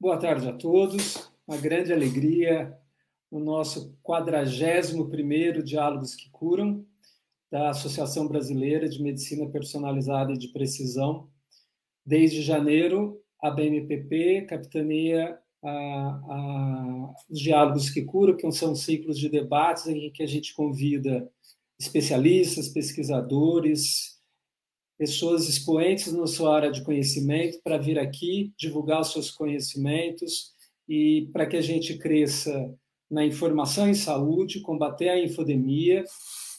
Boa tarde a todos. Uma grande alegria no nosso 41º Diálogos que Curam, da Associação Brasileira de Medicina Personalizada e de Precisão. Desde janeiro, a BMPP capitaneia a, a, os Diálogos que Curam, que são ciclos de debates em que a gente convida especialistas, pesquisadores, pessoas expoentes na sua área de conhecimento para vir aqui divulgar os seus conhecimentos e para que a gente cresça na informação em saúde, combater a infodemia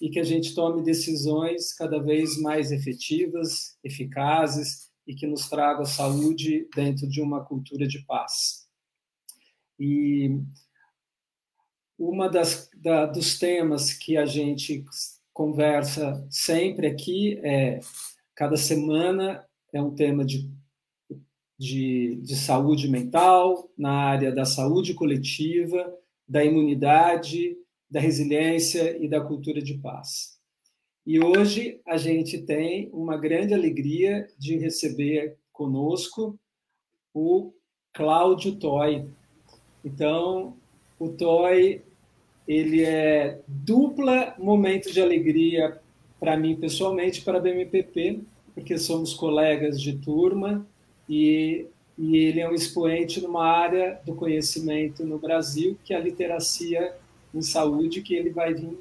e que a gente tome decisões cada vez mais efetivas, eficazes e que nos traga saúde dentro de uma cultura de paz. E uma das da, dos temas que a gente conversa sempre aqui é Cada semana é um tema de, de, de saúde mental, na área da saúde coletiva, da imunidade, da resiliência e da cultura de paz. E hoje a gente tem uma grande alegria de receber conosco o Cláudio Toy. Então, o Toy ele é dupla momento de alegria para mim pessoalmente, para a BMPP, porque somos colegas de turma e, e ele é um expoente numa área do conhecimento no Brasil, que é a literacia em saúde, que ele vai vir,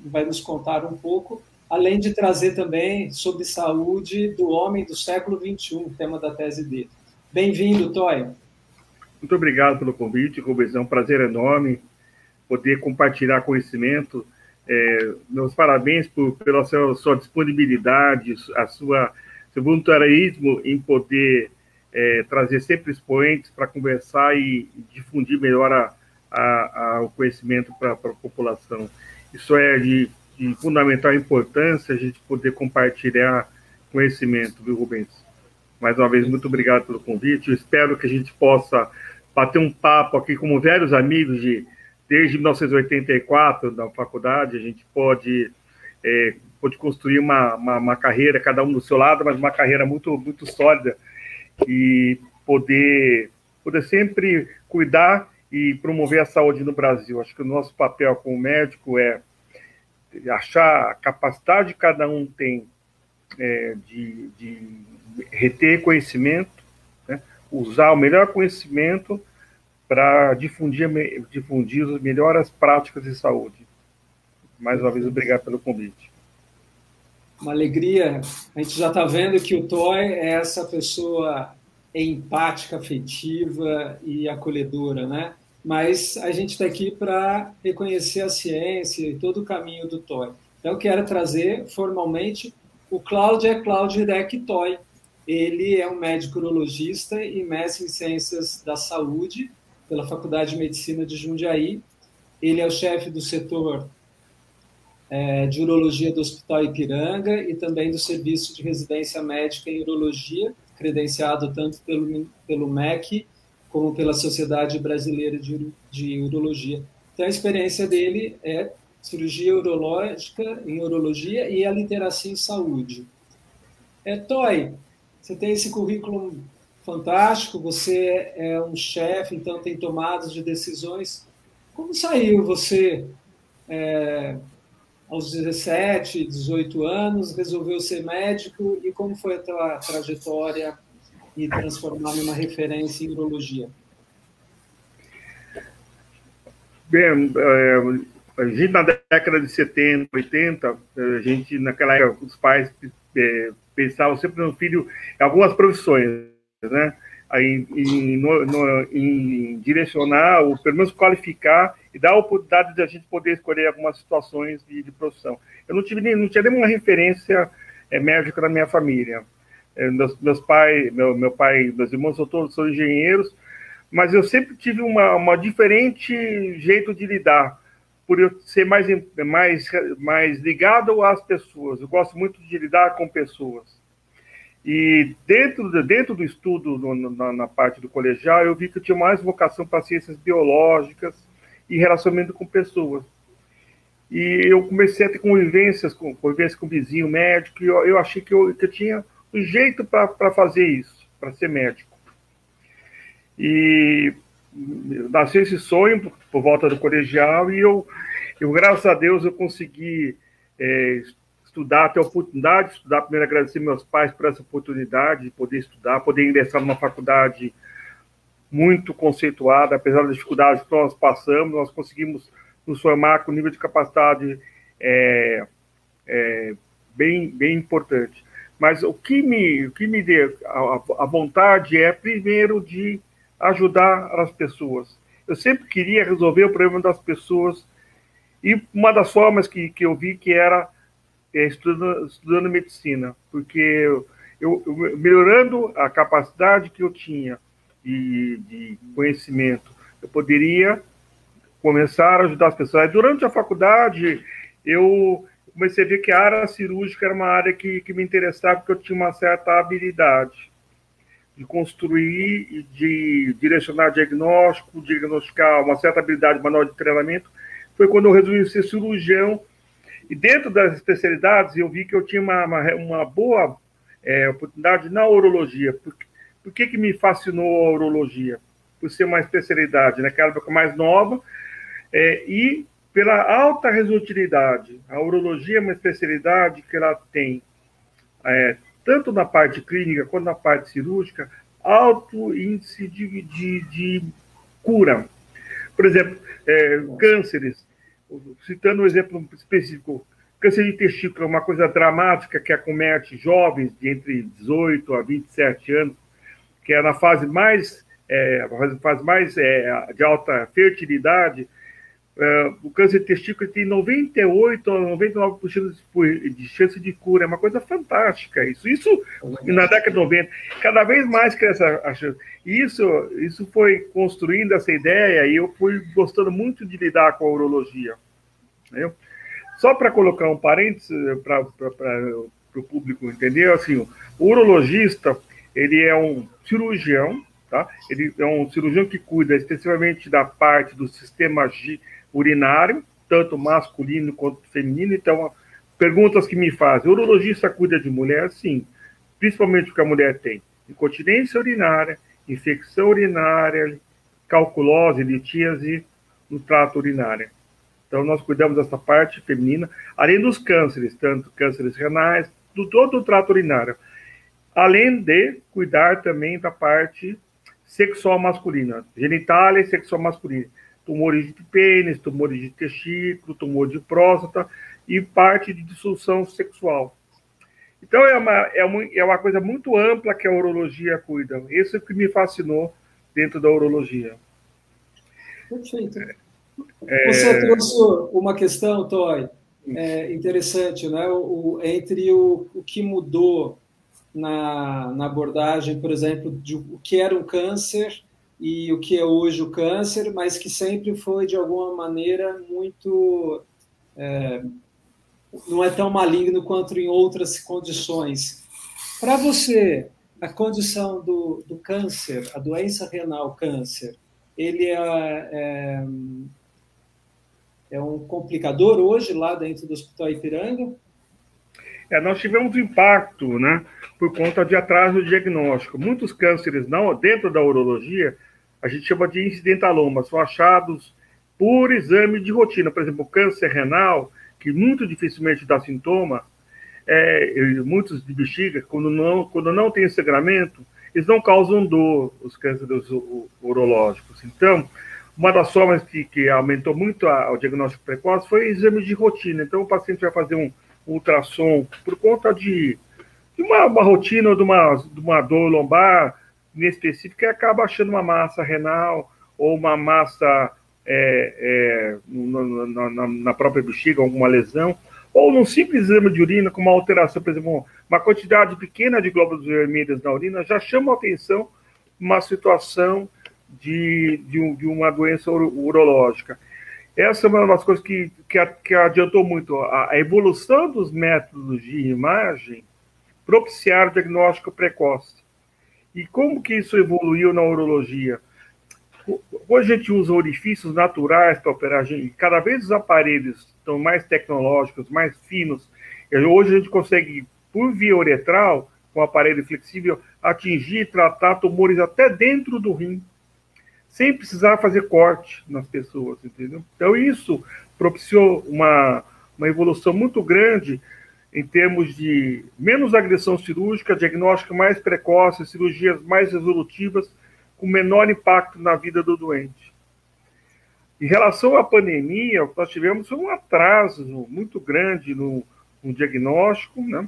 vai nos contar um pouco, além de trazer também sobre saúde do homem do século XXI, tema da tese dele. Bem-vindo, Toy. Muito obrigado pelo convite, Rubens. É um prazer enorme poder compartilhar conhecimento é, meus parabéns por, pela sua, sua, disponibilidade, a sua seu voluntarismo em poder é, trazer sempre expoentes para conversar e, difundir melhor a, a, a, o conhecimento para a população. Isso é de, de, fundamental importância a gente poder compartilhar conhecimento, viu, Rubens? Mais uma vez, muito obrigado pelo convite. Eu espero que a gente possa bater um papo aqui como velhos amigos de desde 1984 na faculdade, a gente pode, é, pode construir uma, uma, uma, carreira, cada um do seu lado, mas uma carreira muito, muito sólida e poder, poder sempre cuidar e promover a saúde no Brasil. Acho que o nosso papel como médico é achar a capacidade que cada um tem é, de, de reter conhecimento, né? usar o melhor conhecimento para difundir, difundir as melhores práticas de saúde. Mais uma vez, obrigado pelo convite. Uma alegria. A gente já está vendo que o Toy é essa pessoa empática, afetiva e acolhedora, né? Mas a gente está aqui para reconhecer a ciência e todo o caminho do Toy. Então, eu quero trazer formalmente o Cláudio é Cláudio Deck Toy. Ele é um médico urologista e mestre em ciências da saúde pela Faculdade de Medicina de Jundiaí. Ele é o chefe do setor é, de urologia do Hospital Ipiranga e também do Serviço de Residência Médica em Urologia, credenciado tanto pelo, pelo MEC como pela Sociedade Brasileira de, de Urologia. Então, a experiência dele é cirurgia urológica em urologia e a literacia em saúde. É, Toy, você tem esse currículo fantástico, você é um chefe, então tem tomadas de decisões. Como saiu você é, aos 17, 18 anos, resolveu ser médico e como foi a tua trajetória e transformar numa referência em urologia? Bem, é, a gente na década de 70, 80, a gente naquela época os pais é, pensavam sempre no filho algumas profissões né? Em, no, no, em, direcionar, ou pelo menos qualificar e dar a oportunidade de a gente poder escolher algumas situações de, de profissão. Eu não tive não tinha nenhuma referência é, médica na minha família. É, meus, meus pais, meu, meu pai, meus irmãos são todos são engenheiros, mas eu sempre tive uma, uma diferente jeito de lidar, por eu ser mais, mais, mais ligado às pessoas. Eu gosto muito de lidar com pessoas. E dentro, dentro do estudo no, na, na, parte do colegial, eu vi que eu tinha mais vocação para ciências biológicas e relacionamento com pessoas. E eu comecei a ter convivências com, convivências com vizinho médico, e eu, eu achei que eu, que eu tinha um jeito para fazer isso, para ser médico. E nasceu esse sonho por volta do colegial e eu, eu graças a Deus, eu consegui é, estudar, ter a oportunidade de estudar. Primeiro, agradecer meus pais por essa oportunidade de poder estudar, poder ingressar numa faculdade muito conceituada, apesar das dificuldades que nós passamos, nós conseguimos nos formar com nível de capacidade é, é, bem, bem importante. Mas o que me, o que me deu a, a vontade é, primeiro, de ajudar as pessoas. Eu sempre queria resolver o problema das pessoas e uma das formas que, que eu vi que era estudando, estudando medicina, porque eu, eu, melhorando a capacidade que eu tinha de, de conhecimento, eu poderia começar a ajudar as pessoas. Durante a faculdade, eu comecei a ver que a área cirúrgica era uma área que, que me interessava, porque eu tinha uma certa habilidade de construir de direcionar diagnóstico, diagnosticar uma certa habilidade manual de treinamento. Foi quando eu resolvi ser cirurgião. E dentro das especialidades, eu vi que eu tinha uma, uma, uma boa é, oportunidade na urologia. Por, por que, que me fascinou a urologia? Por ser uma especialidade naquela época mais nova é, e pela alta resolutividade. A urologia é uma especialidade que ela tem é, tanto na parte clínica quanto na parte cirúrgica, alto índice de, de, de cura. Por exemplo, é, cânceres, citando um exemplo específico, câncer de testículo é uma coisa dramática que acomete jovens de entre 18 a 27 anos, que é na fase mais, é, fase mais é, de alta fertilidade, Uh, o câncer de testículo tem 98 a 99% de chance de cura. É uma coisa fantástica isso. Isso na década de 90. Cada vez mais cresce a chance. Isso, isso foi construindo essa ideia e eu fui gostando muito de lidar com a urologia. Entendeu? Só para colocar um parênteses eh, para o público entender, assim, o urologista ele é um cirurgião, tá? ele é um cirurgião que cuida especificamente da parte do sistema G urinário, tanto masculino quanto feminino. Então, perguntas que me fazem: o urologista cuida de mulher? Sim, principalmente porque a mulher tem incontinência urinária, infecção urinária, calculose, litíase no trato urinário. Então, nós cuidamos dessa parte feminina, além dos cânceres, tanto cânceres renais, do todo o trato urinário. Além de cuidar também da parte sexual masculina, genitália e sexual masculina tumores de pênis, tumores de testículo, tumor de próstata e parte de dissolução sexual. Então, é uma, é, uma, é uma coisa muito ampla que a urologia cuida. Isso é o que me fascinou dentro da urologia. Perfeito. É... Você trouxe uma questão, Toy, é, interessante, né? O, o, entre o, o que mudou na, na abordagem, por exemplo, de o que era um câncer e o que é hoje o câncer, mas que sempre foi, de alguma maneira, muito. É, não é tão maligno quanto em outras condições. Para você, a condição do, do câncer, a doença renal câncer, ele é, é, é um complicador hoje lá dentro do Hospital Ipiranga? É, nós tivemos impacto, né, por conta de atraso diagnóstico. Muitos cânceres não dentro da urologia a gente chama de incidentaloma, são achados por exame de rotina. Por exemplo, câncer renal, que muito dificilmente dá sintoma, é, muitos de bexiga, quando não, quando não tem sangramento, eles não causam dor, os cânceres urológicos. Então, uma das formas que, que aumentou muito a, o diagnóstico precoce foi exame de rotina. Então, o paciente vai fazer um ultrassom por conta de, de uma, uma rotina de uma, de uma dor lombar, específico e acaba achando uma massa renal ou uma massa é, é, na, na, na, própria bexiga, alguma lesão, ou num simples exame de urina com uma alteração, por exemplo, uma quantidade pequena de glóbulos vermelhos na urina já chama a atenção uma situação de, de, de uma doença urológica. Essa é uma das coisas que, que, que adiantou muito. A, a evolução dos métodos de imagem propiciaram o diagnóstico precoce. E como que isso evoluiu na urologia? Hoje a gente usa orifícios naturais para operar, gente. cada vez os aparelhos estão mais tecnológicos, mais finos. Hoje a gente consegue, por via uretral, com aparelho flexível, atingir e tratar tumores até dentro do rim. sem precisar fazer corte nas pessoas, entendeu? Então, isso propiciou uma, uma evolução muito grande em termos de menos agressão cirúrgica, diagnóstico mais precoce, cirurgias mais resolutivas, com menor impacto na vida do doente. Em relação à pandemia, o que nós tivemos foi um atraso muito grande no, no diagnóstico, né?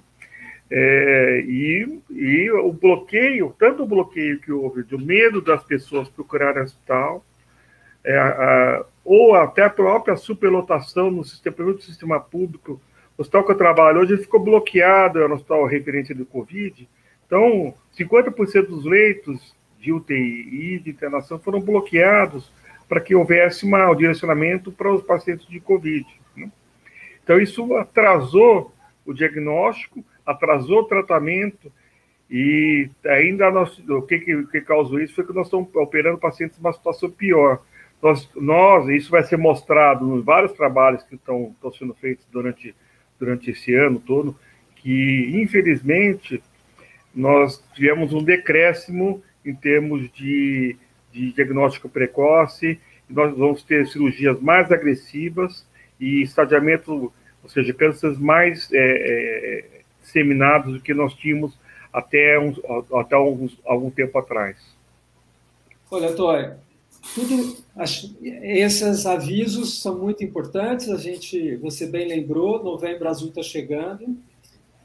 É, e, e, o bloqueio, tanto o bloqueio que houve do medo das pessoas procurarem hospital, é, a, ou até a própria superlotação no sistema, no sistema público. O hospital que eu trabalho hoje ficou bloqueado, era um hospital referente do Covid. Então, 50% dos leitos de UTI e de internação foram bloqueados para que houvesse uma, um direcionamento para os pacientes de Covid. Né? Então, isso atrasou o diagnóstico, atrasou o tratamento, e ainda nós, o que, que, que causou isso foi que nós estamos operando pacientes numa situação pior. Nós, nós, isso vai ser mostrado em vários trabalhos que estão, estão sendo feitos durante, durante esse ano todo, que infelizmente nós tivemos um decréscimo em termos de de diagnóstico precoce, nós vamos ter cirurgias mais agressivas e estadiamento, ou seja, cânceres mais é, é, disseminados do que nós tínhamos até, uns, até alguns, algum tempo atrás. Olha, Toy, tudo, esses avisos são muito importantes. A gente, você bem lembrou, novembro azul está chegando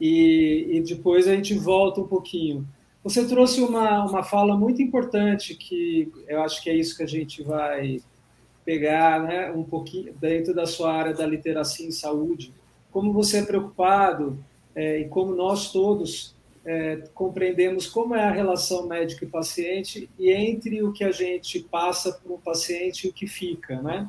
e, e depois a gente volta um pouquinho. Você trouxe uma, uma fala muito importante que eu acho que é isso que a gente vai pegar né, um pouquinho dentro da sua área da literacia em saúde. Como você é preocupado é, e como nós todos é, compreendemos como é a relação médico e paciente e entre o que a gente passa para o paciente e o que fica, né?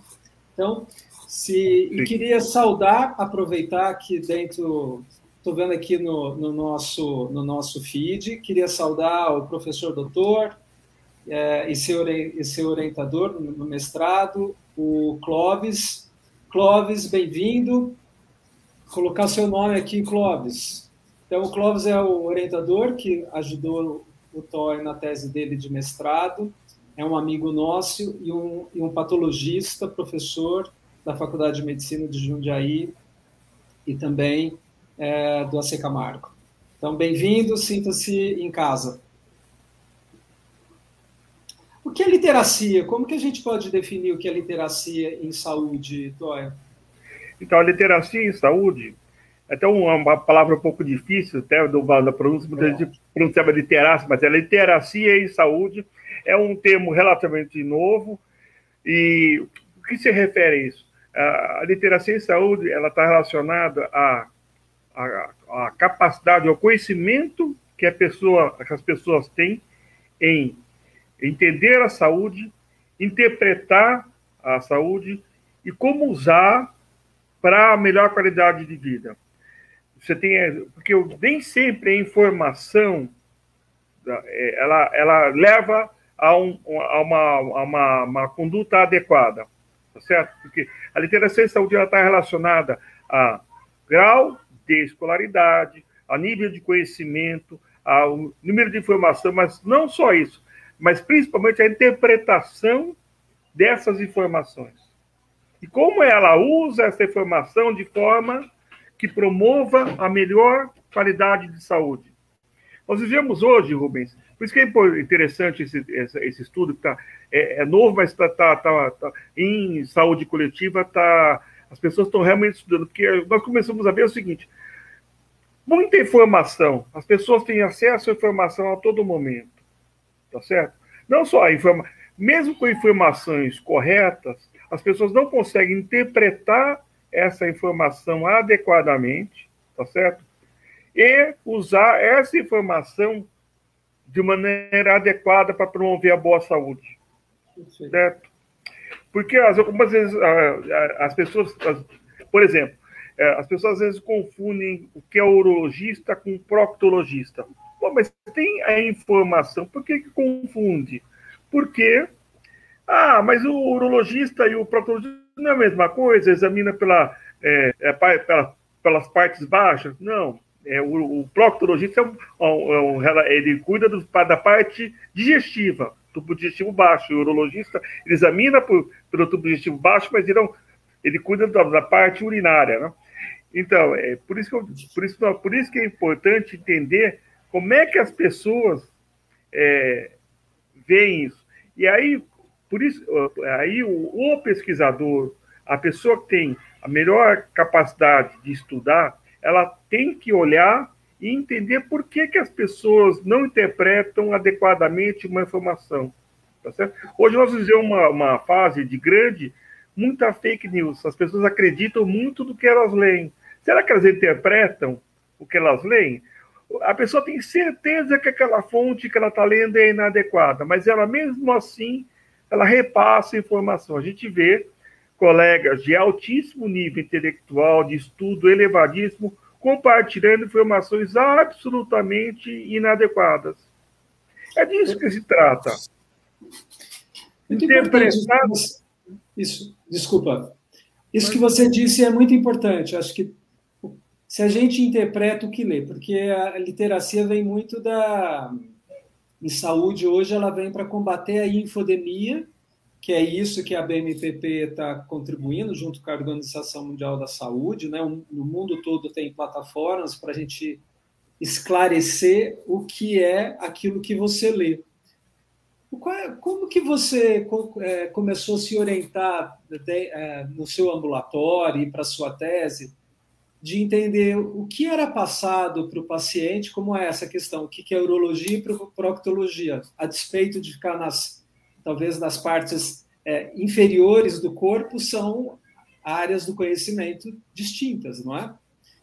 Então, se e queria saudar, aproveitar que dentro Estou vendo aqui no, no, nosso, no nosso feed. Queria saudar o professor doutor é, e, seu, e seu orientador no, mestrado, o Clóvis. Clóvis, bem-vindo. Colocar seu nome aqui, Clóvis. Então, o Clóvis é o orientador que ajudou o Toy na tese dele de mestrado. É um amigo nosso e um, e um patologista, professor da Faculdade de Medicina de Jundiaí e também é, do AC Camargo. Então, bem-vindo, sinta-se em casa. O que é literacia? Como que a gente pode definir o que é literacia em saúde, Toya? Então, a literacia em saúde até uma palavra um pouco difícil, até do, da pronúncia, muita é. gente pronunciava literacia, mas é literacia em saúde, é um termo relativamente novo, e o que se refere a isso? A literacia em saúde, ela está relacionada a capacidade, o conhecimento que, a pessoa, que as pessoas têm em entender a saúde, interpretar a saúde e como usar para melhor qualidade de vida. Você tem, porque nem sempre a informação é, ela, ela leva a, um, a, uma, a uma, uma, conduta adequada, tá certo? Porque a literacia em saúde está relacionada a grau de escolaridade, a nível de conhecimento, ao número de informação, mas não só isso, mas principalmente a interpretação dessas informações. E como ela usa essa informação de forma que promova a melhor qualidade de saúde. Nós vivemos hoje, Rubens, por isso que é interessante esse, esse estudo, que tá, é, é novo, mas está tá, tá, tá, em saúde coletiva, tá, as pessoas estão realmente estudando, porque nós começamos a ver o seguinte: muita informação, as pessoas têm acesso à informação a todo momento, tá certo? Não só a informação, mesmo com informações corretas, as pessoas não conseguem interpretar essa informação adequadamente, tá certo? E usar essa informação de maneira adequada para promover a boa saúde, certo? Porque algumas vezes as pessoas, por exemplo, é, as pessoas às vezes confundem o que é urologista com proctologista. Pô, mas tem a informação, por que, que confunde? Porque, ah, mas o urologista e o proctologista não é a mesma coisa, examina pela, é, é, pela, pelas partes baixas? Não. É, o, o proctologista é um, é um, ele cuida do, da parte digestiva. tubo digestivo baixo. O urologista ele examina por, pelo tubo digestivo baixo, mas ele, não, ele cuida da, da parte urinária, né? Então, é por isso, que eu, por, isso, por isso que é importante entender como é que as pessoas é, veem isso. E aí, por isso, aí o, o pesquisador, a pessoa que tem a melhor capacidade de estudar, ela tem que olhar e entender por que, que as pessoas não interpretam adequadamente uma informação. Tá certo? Hoje nós vivemos uma, uma fase de grande, muita fake news. As pessoas acreditam muito do que elas leem. Será que elas interpretam o que elas leem? A pessoa tem certeza que aquela fonte que ela está lendo é inadequada, mas ela mesmo assim ela repassa informação. A gente vê colegas de altíssimo nível intelectual, de estudo elevadíssimo, compartilhando informações absolutamente inadequadas. É disso que se trata. Interpretar. Isso, desculpa. Isso que você disse é muito importante. Acho que se a gente interpreta o que lê, porque a literacia vem muito da. Em saúde, hoje, ela vem para combater a infodemia, que é isso que a BMPP está contribuindo, junto com a Organização Mundial da Saúde. Né? No mundo todo tem plataformas para a gente esclarecer o que é aquilo que você lê. É, como que você é, começou a se orientar é, no seu ambulatório e para sua tese de entender o que era passado para o paciente, como é essa questão, o que é urologia e proctologia, a despeito de ficar nas, talvez nas partes é, inferiores do corpo, são áreas do conhecimento distintas, não é?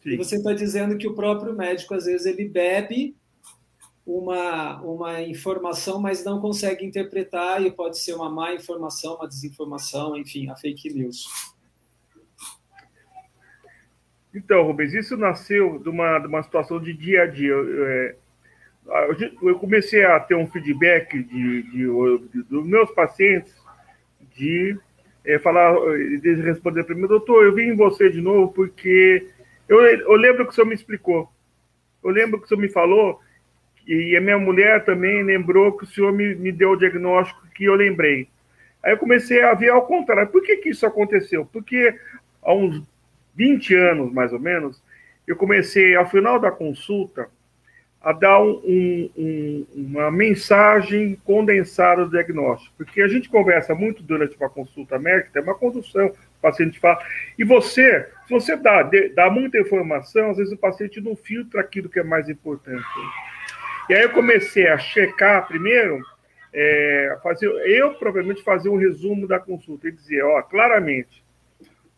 Sim. E você está dizendo que o próprio médico, às vezes, ele bebe uma, uma informação, mas não consegue interpretar, e pode ser uma má informação, uma desinformação, enfim, a fake news. Então, Rubens, isso nasceu de uma, de uma situação de dia a dia. É, eu comecei a ter um feedback de, de, de dos meus pacientes de é, falar, de responder para mim, doutor, eu vim em você de novo porque eu, eu lembro que o senhor me explicou. Eu lembro que o senhor me falou, e a minha mulher também lembrou que o senhor me, me deu o diagnóstico que eu lembrei. Aí eu comecei a ver ao contrário. Por que, que isso aconteceu? Porque há uns 20 anos, mais ou menos, eu comecei, ao final da consulta, a dar um, um, uma mensagem condensada do diagnóstico. Porque a gente conversa muito durante uma consulta médica, tem uma condução, o paciente fala. E você, se você dá, dá muita informação, às vezes o paciente não filtra aquilo que é mais importante. E aí eu comecei a checar primeiro, é, fazer, eu provavelmente fazer um resumo da consulta e dizer, ó, claramente,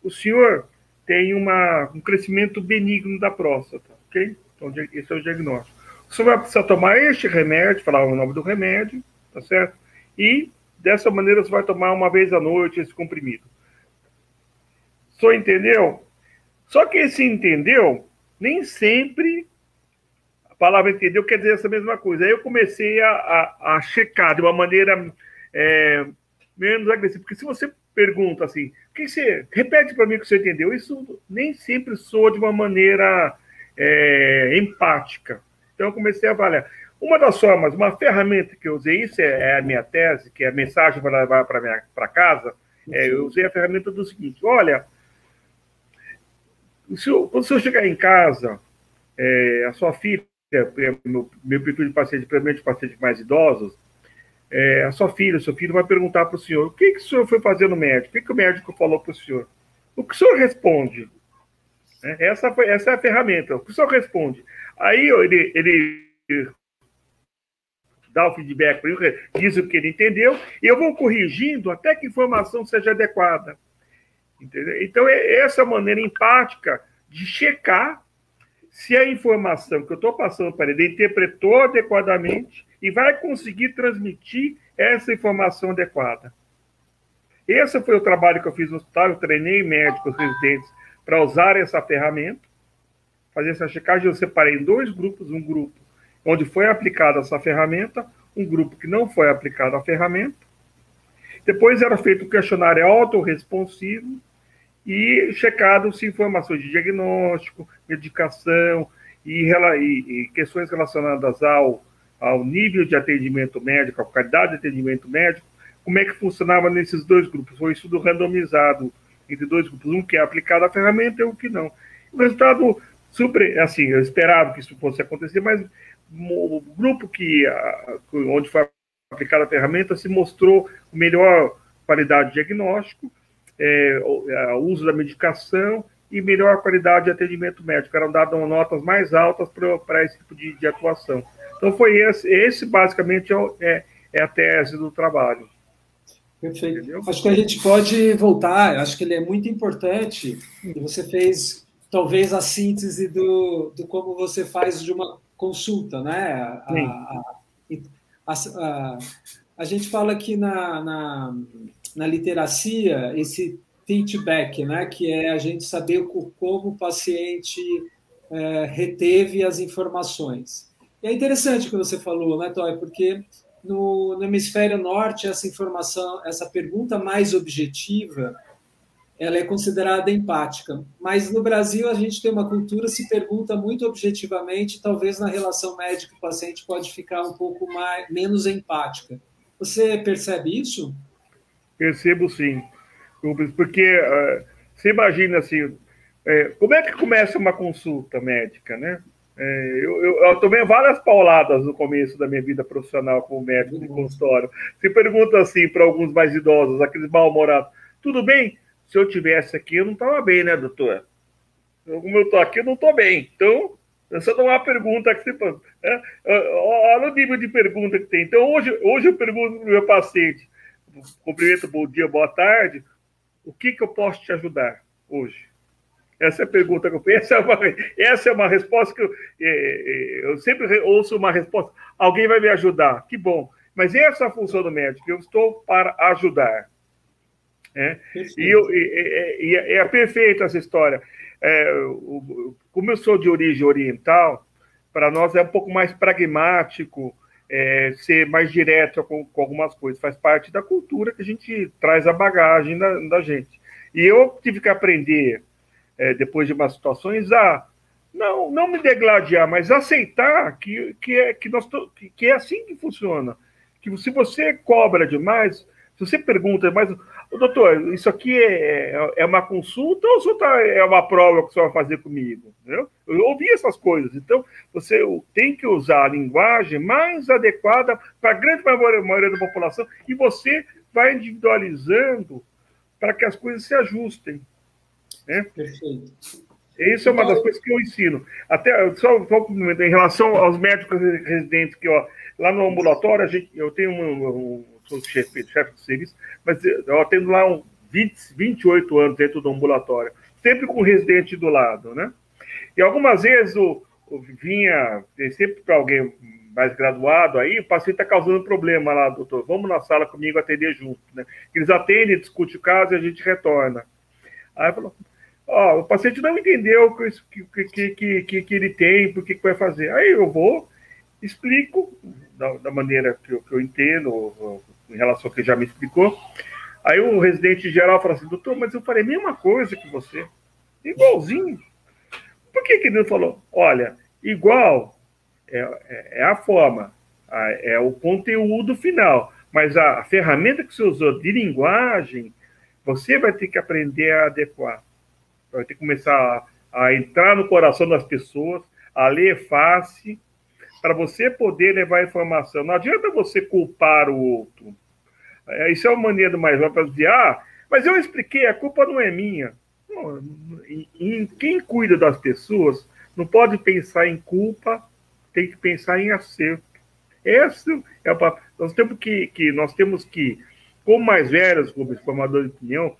o senhor tem uma, um crescimento benigno da próstata, ok? Então, esse é o diagnóstico. Você vai precisar tomar este remédio, falar o nome do remédio, tá certo? E dessa maneira você vai tomar uma vez à noite esse comprimido. Só entendeu? Só que esse entendeu, nem sempre a palavra entendeu quer dizer essa mesma coisa. Aí eu comecei a, a, a checar de uma maneira é, menos agressiva. Porque se você pergunta assim, que você repete para mim o que você entendeu. Isso nem sempre soa de uma maneira é, empática. Então eu comecei a avaliar. Uma das formas, uma ferramenta que eu usei, isso é, é a minha tese, que é a mensagem para levar para casa, é, eu usei a ferramenta do seguinte: olha, se eu, quando você chegar em casa, é, a sua filha, meu, meu perfil de paciente, principalmente pacientes mais idosos, é, a sua filha, seu filho vai perguntar para o senhor: o que, que o senhor foi fazer no médico? O que, que o médico falou para o senhor? O que o senhor responde? É, essa, foi, essa é a ferramenta. O que o senhor responde? Aí ele, ele dá o feedback para ele, diz o que ele entendeu, e eu vou corrigindo até que a informação seja adequada. Entendeu? Então, é essa maneira empática de checar se a informação que eu estou passando para ele interpretou adequadamente e vai conseguir transmitir essa informação adequada. Esse foi o trabalho que eu fiz no hospital, eu treinei médicos residentes para usar essa ferramenta, fazer essa checagem, eu separei em dois grupos, um grupo onde foi aplicada essa ferramenta, um grupo que não foi aplicada a ferramenta. Depois era feito um questionário autorresponsivo e checado se informações de diagnóstico, medicação e, e, e questões relacionadas ao ao nível de atendimento médico, à qualidade de atendimento médico, como é que funcionava nesses dois grupos. Foi um estudo randomizado entre dois grupos, um que é aplicado à ferramenta e um que não. O resultado super, assim, eu esperava que isso fosse acontecer, mas o grupo que onde foi aplicada a ferramenta se mostrou melhor qualidade de diagnóstico, é, o uso da medicação e melhor qualidade de atendimento médico. Eram dadas notas mais altas para esse tipo de, de, atuação. Então, foi esse, esse basicamente é, é, é a tese do trabalho. Perfeito. Entendeu? Acho que a gente pode voltar, acho que ele é muito importante, e você fez talvez a síntese do, do como você faz de uma consulta, né? A, a, a, a, gente fala aqui na, na, na literacia esse feedback, né? Que é a gente saber como o paciente é, reteve as informações. E é interessante o que você falou, né, Toy? Porque no, no hemisfério norte essa informação, essa pergunta mais objetiva ela é considerada empática. Mas no Brasil a gente tem uma cultura se pergunta muito objetivamente, talvez na relação médico-paciente pode ficar um pouco mais menos empática. Você percebe isso? Percebo sim, porque uh, você imagina assim, é, como é que começa uma consulta médica, né? É, eu, eu, eu, tomei várias pauladas no começo da minha vida profissional como médico de consultório. Se pergunta assim para alguns mais idosos, aqueles mal-humorados, tudo bem? se eu tivesse aqui, eu não estava bem, né, doutor? Como eu estou aqui, eu não estou bem. Então, essa não é uma pergunta que você. Né? Olha o nível de pergunta que tem. Então, hoje, hoje eu pergunto para o meu paciente, cumprimento, bom dia, boa tarde, o que, que eu posso te ajudar hoje? Essa é a pergunta que eu penso. Essa é uma, essa é uma resposta que eu, é, é, eu sempre ouço uma resposta. Alguém vai me ajudar. Que bom. Mas essa é a função do médico. Eu estou para ajudar. Né? E, eu, e, e, é perfeito essa história. É, o, como eu sou de origem oriental, para nós é um pouco mais pragmático, é, ser mais direto com, com, algumas coisas. Faz parte da cultura que a gente traz a bagagem da, da gente. E eu tive que aprender, é, depois de umas situações, a não, não me degladiar, mas aceitar que, que, é, que, nós, que, que é assim que funciona. Que se você cobra demais, se você pergunta, mas doutor, isso aqui é, é, é uma consulta ou tá, é uma prova que você vai fazer comigo? Entendeu? Eu ouvi essas coisas. Então, você tem que usar a linguagem mais adequada para a grande maioria da população e você vai individualizando para que as coisas se ajustem. Né? Perfeito. Isso é uma das coisas que eu ensino. Até só, só em relação aos médicos residentes, que ó, lá no ambulatório a gente, eu tenho um, um sou chefe, chefe de serviço, mas eu atendo lá um 20, 28 anos dentro do ambulatório, sempre com o residente do lado, né? E algumas vezes o, o vinha, sempre para alguém mais graduado aí, o paciente está causando problema lá, doutor, vamos na sala comigo atender junto, né? Eles atendem, discutem o caso e a gente retorna. Aí falou, ó, o paciente não entendeu o que, que, que, que, que ele tem, por que, vai fazer. Aí eu vou, explico da, da maneira que eu, que eu entendo, em relação ao que já me explicou. Aí o residente geral fala assim, doutor, mas eu falei a mesma coisa que você. Igualzinho. Por que, que ele falou? Olha, igual é, é, é a forma, é o conteúdo final, mas a ferramenta que você usou de linguagem, você vai ter que aprender a adequar. Vai ter que começar a, a entrar no coração das pessoas, a ler fácil, para você poder levar informação. Não adianta você culpar o outro. É, isso é uma maneira do mais para dizer, ah, mas eu expliquei, a culpa não é minha. Não, em, em, quem cuida das pessoas não pode pensar em culpa, tem que pensar em acerto. Esse é o Nós temos que, que, nós temos que, como mais velhos, como formadores de opinião,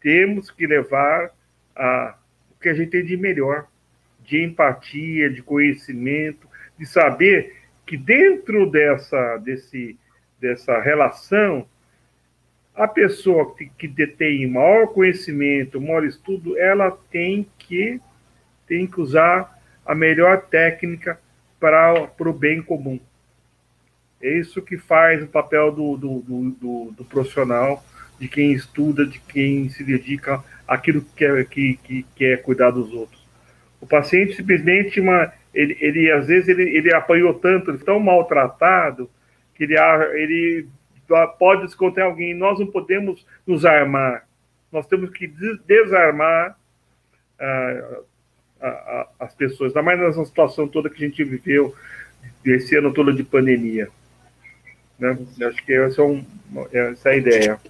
temos que levar a, o que a gente tem de melhor, de empatia, de conhecimento, de saber que dentro dessa, desse, dessa relação, a pessoa que, que detém maior conhecimento, maior estudo, ela tem que, tem que usar a melhor técnica para o bem comum. É isso que faz o papel do, do, do, do, do profissional, de quem estuda, de quem se dedica àquilo que quer, que, que quer cuidar dos outros. O paciente simplesmente uma, ele, ele às vezes ele, ele apanhou tanto, ele tão maltratado que ele, ele pode descontar alguém. Nós não podemos nos armar. Nós temos que desarmar uh, a, a, as pessoas, ainda mais nessa situação toda que a gente viveu esse ano todo de pandemia. Né? Acho que essa é, um, essa é a ideia.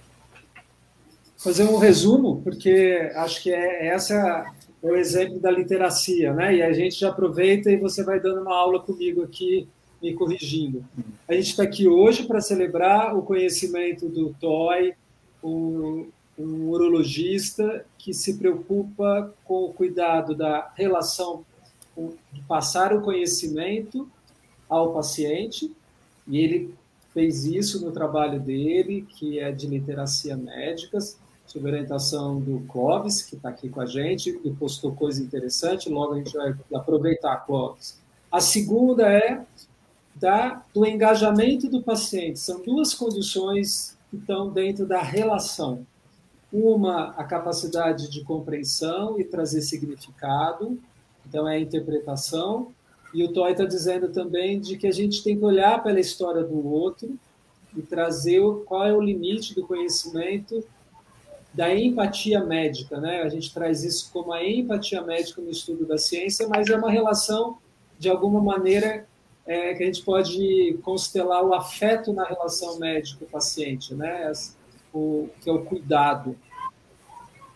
Fazer um resumo, porque acho que é essa é o exemplo da literacia, né? E a gente já aproveita e você vai dando uma aula comigo aqui, me corrigindo. A gente está aqui hoje para celebrar o conhecimento do Toy, um, um urologista que se preocupa com o cuidado da relação, de passar o conhecimento ao paciente, e ele fez isso no trabalho dele, que é de literacia médicas, sob orientação do Clóvis, que está aqui com a gente, e postou coisa interessante, logo a gente vai aproveitar, Clóvis. A segunda é da, do engajamento do paciente. São duas condições que estão dentro da relação. Uma, a capacidade de compreensão e trazer significado, então é a interpretação. E o Toy está dizendo também de que a gente tem que olhar pela história do outro e trazer qual é o limite do conhecimento da empatia médica, né? A gente traz isso como a empatia médica no estudo da ciência, mas é uma relação de alguma maneira é, que a gente pode constelar o afeto na relação médico-paciente, né? O que é o cuidado.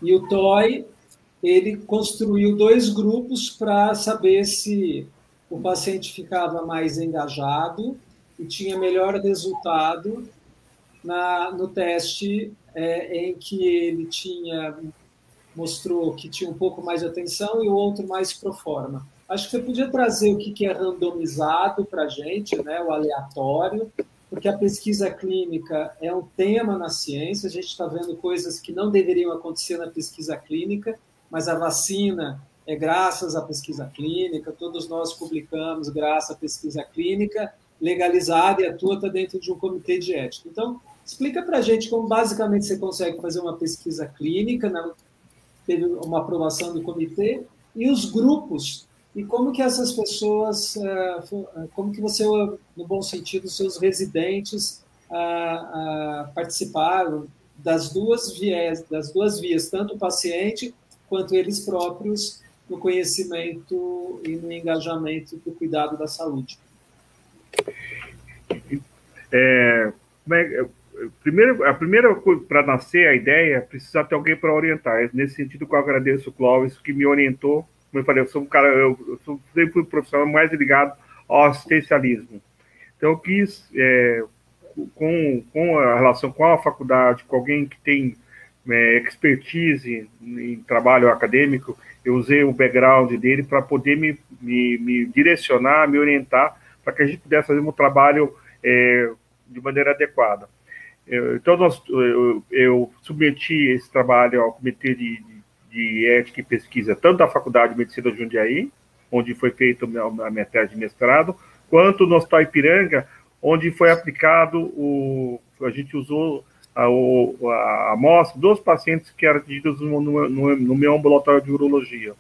E o Toy ele construiu dois grupos para saber se o paciente ficava mais engajado e tinha melhor resultado na, no teste é, em que ele tinha mostrou que tinha um pouco mais de atenção e o outro mais pro forma. Acho que você podia trazer o que é randomizado para a gente, né, o aleatório, porque a pesquisa clínica é um tema na ciência, a gente está vendo coisas que não deveriam acontecer na pesquisa clínica, mas a vacina é graças à pesquisa clínica, todos nós publicamos graças à pesquisa clínica, legalizada e a tua está dentro de um comitê de ética. Então, Explica para a gente como basicamente você consegue fazer uma pesquisa clínica, né? teve uma aprovação do comitê, e os grupos, e como que essas pessoas, eh, eh, como que você, no bom sentido, seus residentes participaram das duas vias, das duas vias, tanto o paciente quanto eles próprios no conhecimento e no engajamento do cuidado da saúde. É, é primeiro, a primeira coisa para nascer a ideia, precisa ter alguém para orientar. É nesse sentido que eu agradeço o Clóvis, que me orientou. Como eu falei, eu sou um cara, eu, eu sou, sempre fui profissional mais ligado ao assistencialismo. Então, eu quis, é, com, com a relação com a faculdade, com alguém que tem é, expertise em trabalho acadêmico, eu usei o background dele para poder me, me, me, direcionar, me orientar, para que a gente pudesse fazer um trabalho é, de maneira adequada. Eu, então, nós, eu, eu, submeti esse trabalho ao Comitê de, de, Ética e Pesquisa, tanto da Faculdade de Medicina de Jundiaí, onde foi feita a minha tese de mestrado, quanto no Hospital Ipiranga, onde foi aplicado o. A gente usou a amostra dos pacientes que eram atendidos no, no, no, meu ambulatório de urologia.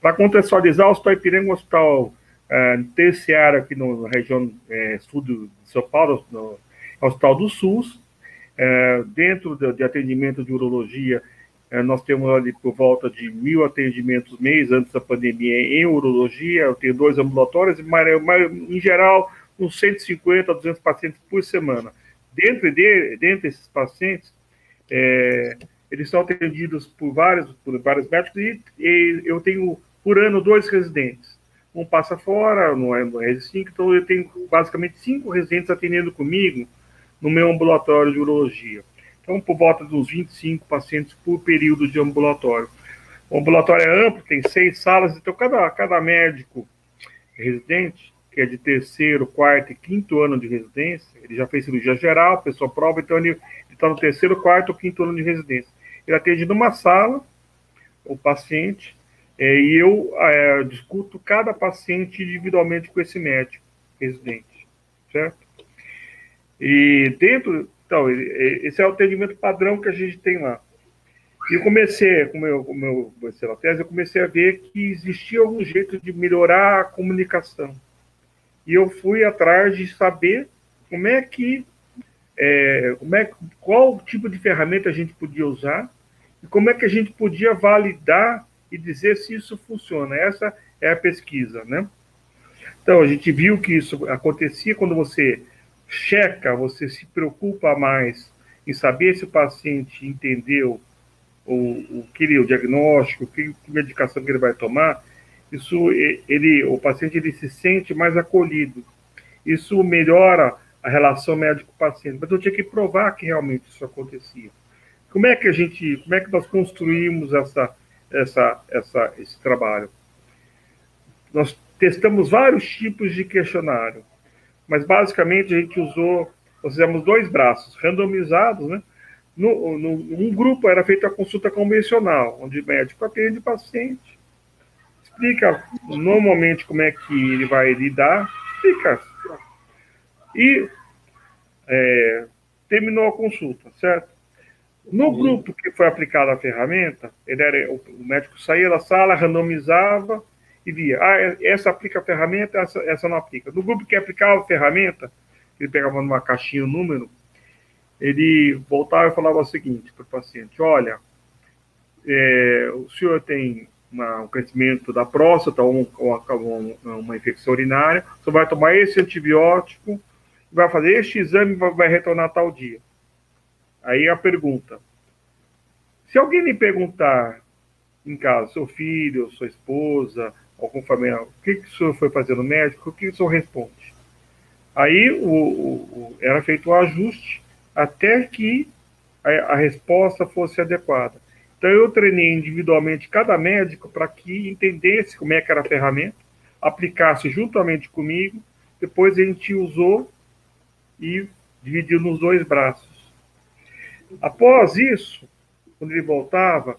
Para contextualizar, o Hospital Ipiranga é um hospital é, terciário aqui no, na região é, sul de São Paulo, no, Hospital do SUS. É, dentro de, de, atendimento de urologia, é, nós temos ali por volta de mil atendimentos mês antes da pandemia em urologia. Eu tenho dois ambulatórios, mas, mas em geral, uns 150 a 200 pacientes por semana. Dentro, de, dentro desses pacientes, é, eles são atendidos por vários, por vários médicos e, e, eu tenho por ano dois residentes. Um passa fora, no, no RS5, então eu tenho basicamente cinco residentes atendendo comigo no meu ambulatório de urologia. Então, por volta dos 25 pacientes por período de ambulatório. O ambulatório é amplo, tem seis salas, então cada, cada médico residente, que é de terceiro, quarto e quinto ano de residência, ele já fez cirurgia geral, pessoa prova, então ele está no terceiro, quarto ou quinto ano de residência. Ele atende numa sala, o paciente, é, e eu é, discuto cada paciente individualmente com esse médico residente, certo? E dentro, então, esse é o atendimento padrão que a gente tem lá. E eu comecei, como eu, como eu comecei tese, eu comecei a ver que existia algum jeito de melhorar a comunicação. E eu fui atrás de saber como é que, é, como é, qual tipo de ferramenta a gente podia usar e como é que a gente podia validar e dizer se isso funciona. Essa é a pesquisa, né? Então, a gente viu que isso acontecia quando você checa, você se preocupa mais em saber se o paciente entendeu o, o que ele, o diagnóstico, que, que medicação que ele vai tomar, isso ele, o paciente ele se sente mais acolhido. Isso melhora a relação médico-paciente. Mas eu tinha que provar que realmente isso acontecia. Como é que a gente, como é que nós construímos essa, essa, essa, esse trabalho? Nós testamos vários tipos de questionário, mas basicamente a gente usou, nós fizemos dois braços randomizados, né? No, no, um grupo era feita a consulta convencional, onde o médico atende o paciente, explica normalmente como é que ele vai lidar, explica. E é, terminou a consulta, certo? No grupo que foi aplicada a ferramenta, ele era, o médico saía da sala, randomizava e via, ah, essa aplica a ferramenta, essa, essa não aplica. No grupo que aplicava a ferramenta, ele pegava numa caixinha o número, ele voltava e falava o seguinte para o paciente: olha, é, o senhor tem uma, um crescimento da próstata ou, um, uma infecção urinária, você vai tomar esse antibiótico, vai fazer este exame e vai, vai retornar tal dia. Aí a pergunta: se alguém me perguntar em casa, seu filho, sua esposa, algum familiar, o que, que o senhor foi fazer no médico, o que o senhor responde? Aí o, o, era feito o ajuste até que a, a resposta fosse adequada. Então eu treinei individualmente cada médico para que entendesse como é que era a ferramenta, aplicasse juntamente comigo, depois a gente usou e dividiu nos dois braços. Após isso, quando ele voltava,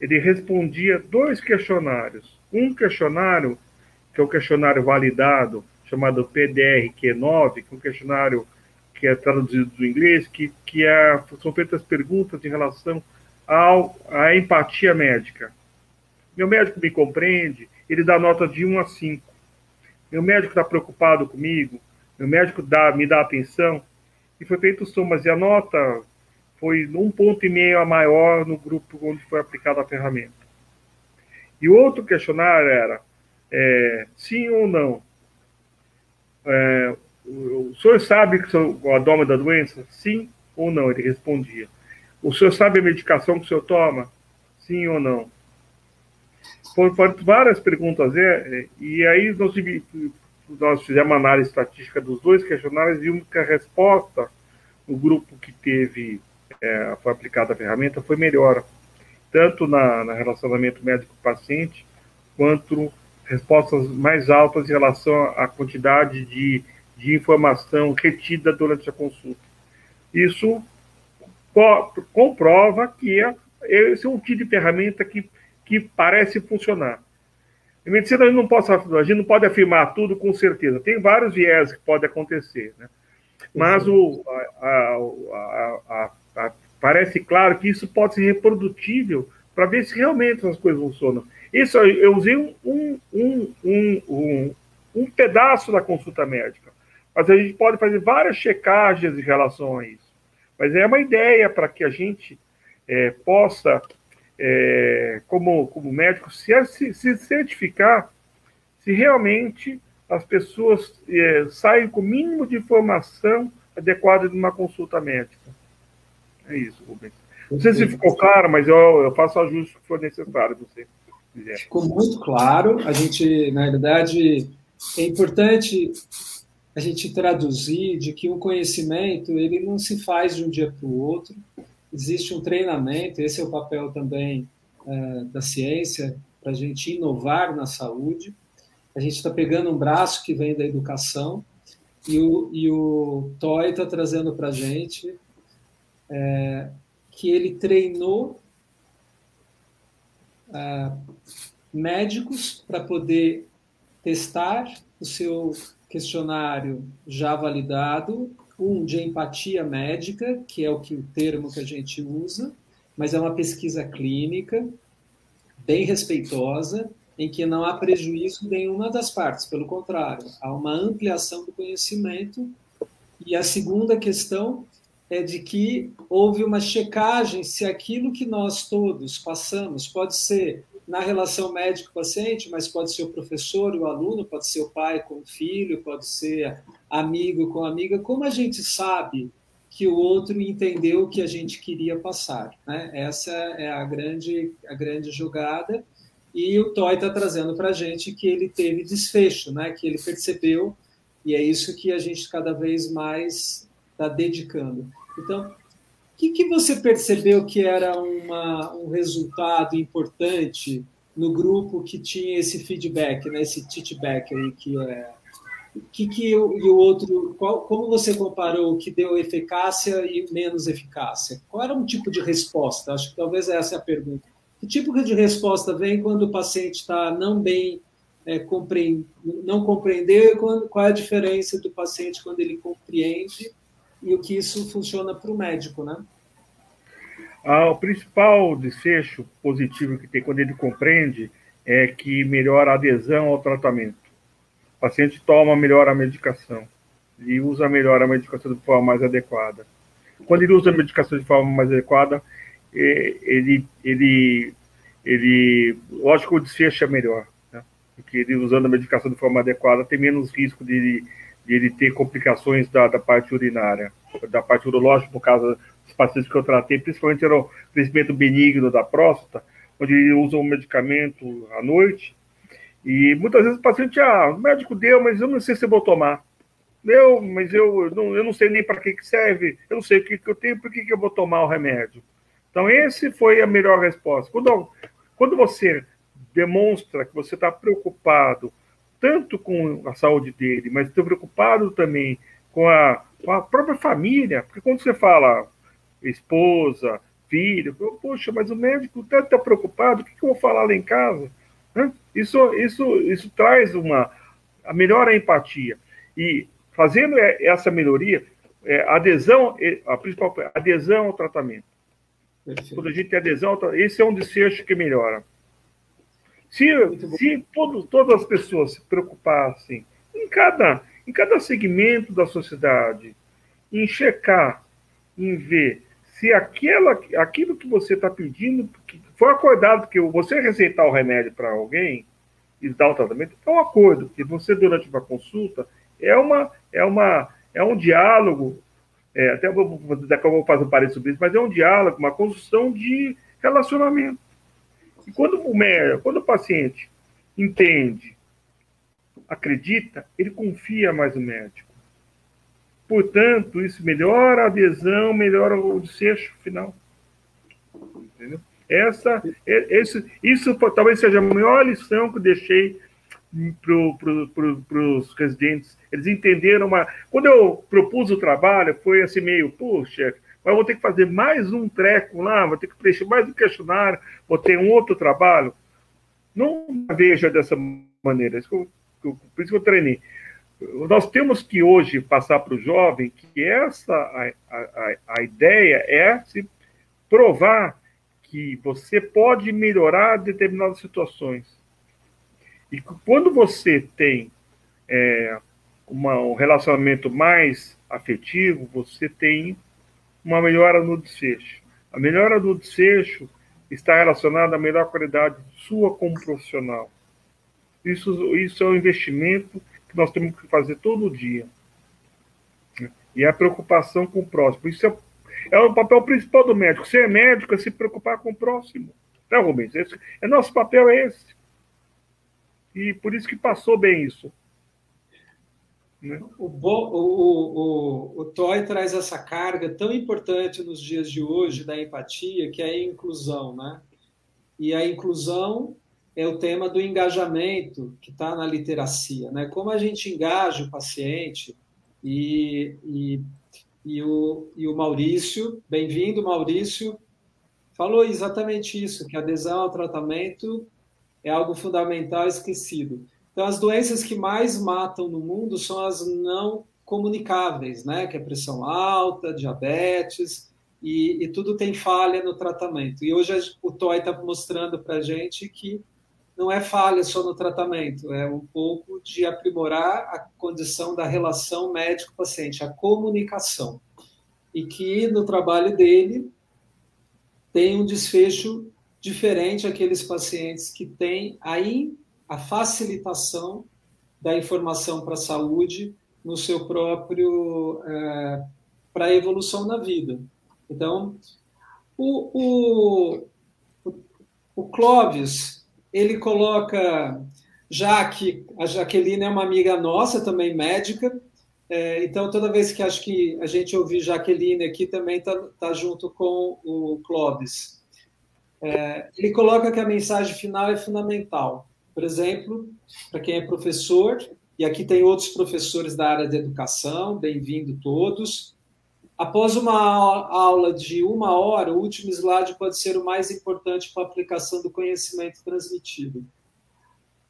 ele respondia dois questionários. Um questionário, que é o questionário validado, chamado PDR-Q9, que é um questionário que é traduzido do inglês, que, que é, são feitas perguntas em relação ao, à empatia médica. Meu médico me compreende, ele dá nota de 1 a 5. Meu médico está preocupado comigo, meu médico dá, me dá atenção. E foi feito somas, e a nota foi um ponto e meio a maior no grupo onde foi aplicada a ferramenta. E outro questionário era é, sim ou não. É, o senhor sabe que o abdômen da doença? Sim ou não? Ele respondia. O senhor sabe a medicação que o senhor toma? Sim ou não? Foram, várias perguntas, é, e aí nós, nós fizemos uma análise estatística dos dois questionários e a resposta no grupo que teve, é, foi aplicada a ferramenta, foi melhor, tanto na, na relacionamento médico-paciente, quanto respostas mais altas em relação à quantidade de de informação retida durante a consulta. Isso comprova que é, esse é um tipo de ferramenta que, que parece funcionar. Medicina, a gente, não pode, a gente não pode afirmar tudo com certeza. Tem vários viés que podem acontecer. Né? Mas o, a, a, a, parece claro que isso pode ser reprodutível para ver se realmente as coisas funcionam. Isso eu usei um, um, um, um, um pedaço da consulta médica. Mas a gente pode fazer várias checagens em relação a isso. Mas é uma ideia para que a gente é, possa, é, como, como médico, se, se, certificar se realmente as pessoas é, saem com o mínimo de informação adequada de uma consulta médica. É isso, Rubens. Não sei se ficou claro, mas eu, eu faço ajuste que for necessário. Você. Ficou muito claro. A gente, na realidade, é importante a gente traduzir de que o conhecimento ele não se faz de um dia para o outro. Existe um treinamento, esse é o papel também é, da ciência, para a gente inovar na saúde. A gente está pegando um braço que vem da educação e o, e o Toy está trazendo para a gente é, que ele treinou é, médicos para poder testar o seu questionário já validado, um de empatia médica, que é o que o termo que a gente usa, mas é uma pesquisa clínica, bem respeitosa, em que não há prejuízo nenhuma das partes, pelo contrário, há uma ampliação do conhecimento. E a segunda questão é de que houve uma checagem se aquilo que nós todos passamos pode ser na relação médico-paciente, mas pode ser o professor o aluno, pode ser o pai com o filho, pode ser amigo com amiga. Como a gente sabe que o outro entendeu o que a gente queria passar? Né? Essa é a grande, a grande jogada. E o Toy está trazendo para a gente que ele teve desfecho, né? que ele percebeu, e é isso que a gente cada vez mais está dedicando. Então, o que, que você percebeu que era uma, um resultado importante no grupo que tinha esse feedback, né, esse feedback aí que é que que e o outro, qual, como você comparou o que deu eficácia e menos eficácia? Qual era um tipo de resposta? Acho que talvez essa é a pergunta. Que tipo de resposta vem quando o paciente está não bem é, compreend, não compreender? Quando, qual é a diferença do paciente quando ele compreende e o que isso funciona para o médico, né? Ah, o principal desfecho positivo que tem quando ele compreende é que melhora a adesão ao tratamento. O paciente toma melhor a medicação e usa melhor a medicação de forma mais adequada. Quando ele usa a medicação de forma mais adequada, é, ele, ele, ele, lógico o desfecho é melhor, né? porque ele usando a medicação de forma adequada tem menos risco de de ele ter complicações da, da parte urinária, da parte urológica, no caso dos pacientes que eu tratei, principalmente era o crescimento benigno da próstata, onde ele usa um medicamento à noite, e muitas vezes o paciente, ah, o médico deu, mas eu não sei se eu vou tomar. Deu, mas eu não, eu não sei nem para que, que serve, eu não sei o que, que eu tenho, por que, que eu vou tomar o remédio. Então, esse foi a melhor resposta. Quando, quando você demonstra que você está preocupado tanto com a saúde dele, mas estou preocupado também com a, com a própria família, porque quando você fala esposa, filho, poxa, mas o médico está tá preocupado, o que, que, eu vou falar lá em casa? Isso, isso, isso traz uma a melhor empatia. E fazendo essa melhoria, é, adesão, a principal adesão ao tratamento. Quando a gente tem adesão, esse é um desfecho que melhora. Se, se todo, todas as pessoas se preocupassem em cada, em cada segmento da sociedade, em checar, em ver se aquela, aquilo que você está pedindo, que foi acordado que você receitar o remédio para alguém e dar o tratamento, é um acordo, que você, durante uma consulta, é, uma, é, uma, é um diálogo, é, até vou, daqui eu vou fazer um parênteses sobre isso, mas é um diálogo, uma construção de relacionamento. E quando o médico, quando o paciente entende, acredita, ele confia mais no médico. Portanto, isso melhora a adesão, melhora o desfecho final. Entendeu? Essa, é, esse, isso talvez seja a maior lição que eu deixei para pro, os residentes. Eles entenderam uma. Quando eu propus o trabalho, foi assim meio, puxa, mas vou ter que fazer mais um treco lá, vou ter que preencher mais um questionário, vou ter um outro trabalho. Não veja dessa maneira, por isso que eu treinei. Nós temos que hoje passar para o jovem que essa a, a, a ideia é se provar que você pode melhorar determinadas situações. E quando você tem é, uma, um relacionamento mais afetivo, você tem uma melhora no desfecho. A melhora do desfecho está relacionada à melhor qualidade sua como profissional. Isso, isso é um investimento que nós temos que fazer todo dia. E a preocupação com o próximo. Isso é, é o papel principal do médico. Ser médico é se preocupar com o próximo. Né, Rubens? Esse, é nosso papel é esse. E por isso que passou bem isso. O, o, o, o Toy traz essa carga tão importante nos dias de hoje da empatia, que é a inclusão. Né? E a inclusão é o tema do engajamento que está na literacia. Né? Como a gente engaja o paciente e, e, e, o, e o Maurício, bem-vindo, Maurício, falou exatamente isso, que a adesão ao tratamento é algo fundamental esquecido. Então, as doenças que mais matam no mundo são as não comunicáveis, né? Que é pressão alta, diabetes. e, e, tudo tem falha no tratamento. E hoje o TOI está mostrando para a gente que não é falha só no tratamento, é um pouco de aprimorar a condição da relação médico-paciente, a comunicação. E que no trabalho dele tem um desfecho diferente aqueles pacientes que têm aí a facilitação da informação para a saúde no seu próprio é, para a evolução na vida. Então, o, o, o Clóvis, ele coloca, já que a Jaqueline é uma amiga nossa, também médica, é, então toda vez que acho que a gente ouvir Jaqueline aqui, também está tá junto com o Clóvis. É, ele coloca que a mensagem final é fundamental. Por exemplo, para quem é professor, e aqui tem outros professores da área de educação, bem-vindo todos. Após uma aula de uma hora, o último slide pode ser o mais importante para a aplicação do conhecimento transmitido.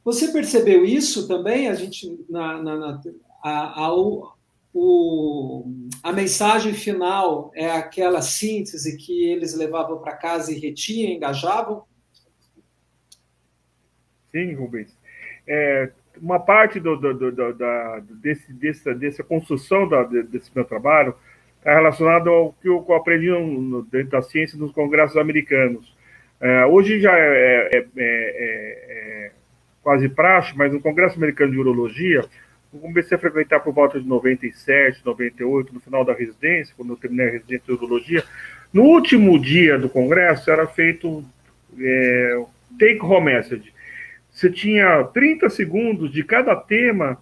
Você percebeu isso também? A gente na, na, na a, a, o, a mensagem final é aquela síntese que eles levavam para casa e retinham, engajavam? Sim, Rubens. É, uma parte do, do, do, da, desse, dessa, construção da, desse meu trabalho está relacionado ao que eu aprendi no, dentro da ciência nos congressos americanos. É, hoje já é, é, é, quase praxe, mas no Congresso Americano de Urologia, eu comecei a frequentar por volta de 97, 98, no final da residência, quando eu terminei a residência de urologia. No último dia do congresso, era feito take-home message. Você tinha 30 segundos de cada tema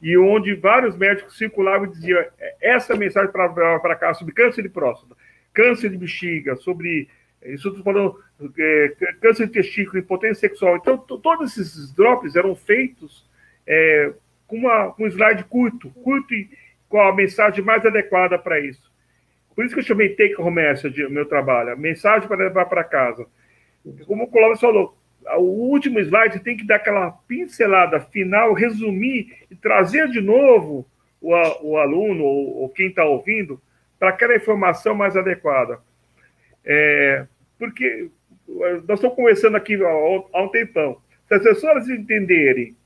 e onde vários médicos circulavam e diziam é, essa mensagem para cá sobre câncer de próstata, câncer de bexiga, sobre isso estou falando é, câncer de testículo, impotência sexual. Então, todos esses drops eram feitos é, com, uma, um slide curto, curto e com a mensagem mais adequada para isso. Por isso que eu chamei Take Home Message, meu trabalho, mensagem para levar para casa. Como o Clóvis falou, o último slide tem que dar aquela pincelada final, resumir e trazer de novo o, o aluno ou, ou quem está ouvindo para aquela informação mais adequada. É, porque nós estamos conversando aqui há, há um tempão. Se as pessoas entenderem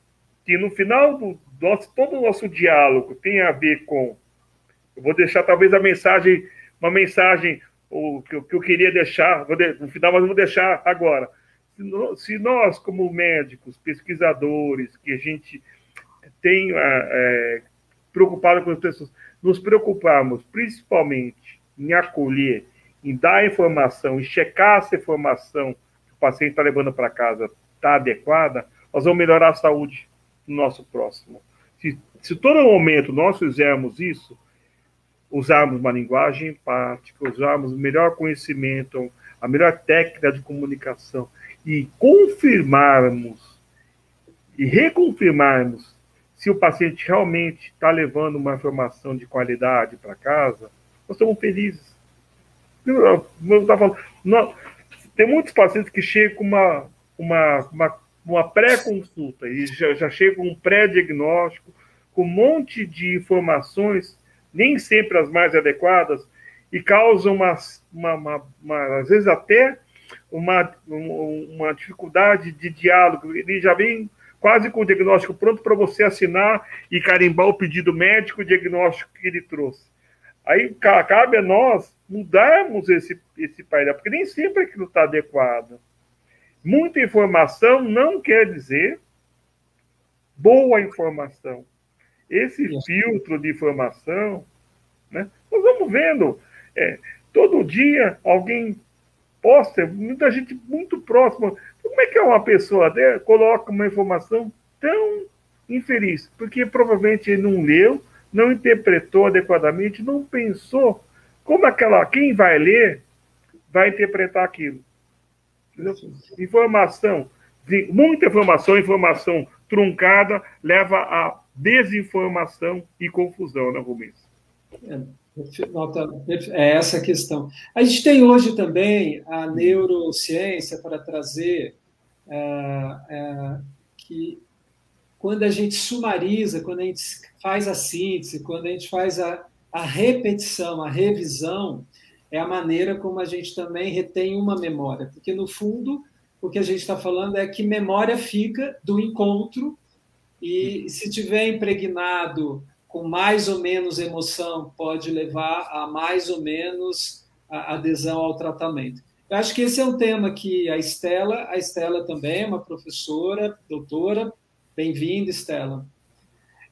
que no final do nosso, todo o nosso diálogo tem a ver com. Eu vou deixar talvez a mensagem, uma mensagem o, que, eu, que eu queria deixar, vou de, no final, mas vou deixar agora se nós, como médicos, pesquisadores, que a gente tem é, preocupado com as pessoas, nos preocuparmos principalmente em acolher, em dar informação, em checar se a informação que o paciente está levando para casa está adequada, nós vamos melhorar a saúde do nosso próximo. Se, se todo momento nós fizermos isso, usarmos uma linguagem empática, usarmos o melhor conhecimento, a melhor técnica de comunicação, e confirmarmos e reconfirmarmos se o paciente realmente está levando uma informação de qualidade para casa, nós estamos felizes. Eu, falando, tem muitos pacientes que chegam com uma, uma, uma, uma pré-consulta e já, já chegam com um pré-diagnóstico, com um monte de informações, nem sempre as mais adequadas, e causam uma, uma, uma, uma às vezes até uma, uma dificuldade de diálogo, ele já vem quase com o diagnóstico pronto para você assinar e carimbar o pedido médico, o diagnóstico que ele trouxe. Aí cabe a nós mudarmos esse, esse painel, porque nem sempre aquilo está adequado. Muita informação não quer dizer boa informação. Esse filtro de informação, né, nós vamos vendo. É, todo dia alguém posta, muita gente muito próxima. Como é que é uma pessoa né, coloca uma informação tão infeliz? Porque provavelmente ele não leu, não interpretou adequadamente, não pensou como aquela quem vai ler vai interpretar aquilo. Informação, muita informação, informação truncada leva a desinformação e confusão, né, Rubens? É. É essa a questão. A gente tem hoje também a neurociência para trazer é, é, que quando a gente sumariza, quando a gente faz a síntese, quando a gente faz a, a repetição, a revisão, é a maneira como a gente também retém uma memória, porque no fundo o que a gente está falando é que memória fica do encontro e se tiver impregnado com mais ou menos emoção, pode levar a mais ou menos adesão ao tratamento. Eu acho que esse é um tema que a Estela, a Estela também é uma professora, doutora, bem-vinda, Estela.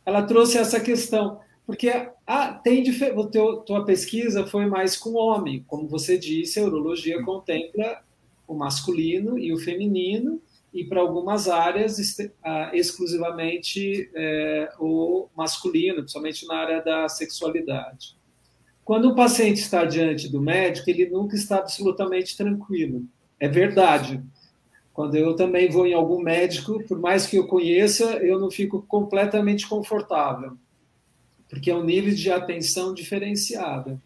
Ela trouxe essa questão, porque ah, tem teu, tua pesquisa foi mais com homem, como você disse, a urologia contempla o masculino e o feminino, e para algumas áreas ah, exclusivamente é, o masculino, principalmente na área da sexualidade. Quando o paciente está diante do médico, ele nunca está absolutamente tranquilo. É verdade. Quando eu também vou em algum médico, por mais que eu conheça, eu não fico completamente confortável, porque é um nível de atenção diferenciada.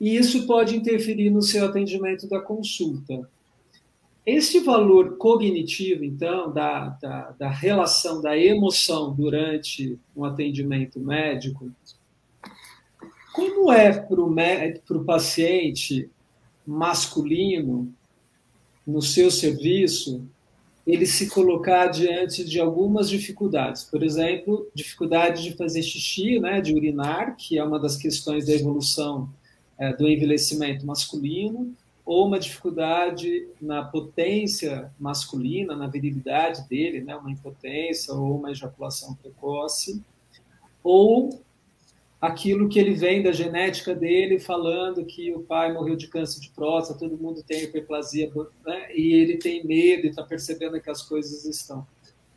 E isso pode interferir no seu atendimento da consulta. Este valor cognitivo, então, da, da, da relação da emoção durante um atendimento médico, como é para o paciente masculino, no seu serviço, ele se colocar diante de algumas dificuldades. Por exemplo, dificuldade de fazer xixi, né, de urinar, que é uma das questões da evolução é, do envelhecimento masculino, ou uma dificuldade na potência masculina, na virilidade dele, né, uma impotência ou uma ejaculação precoce, ou aquilo que ele vem da genética dele, falando que o pai morreu de câncer de próstata, todo mundo tem hiperplasia, né, e ele tem medo e está percebendo que as coisas estão.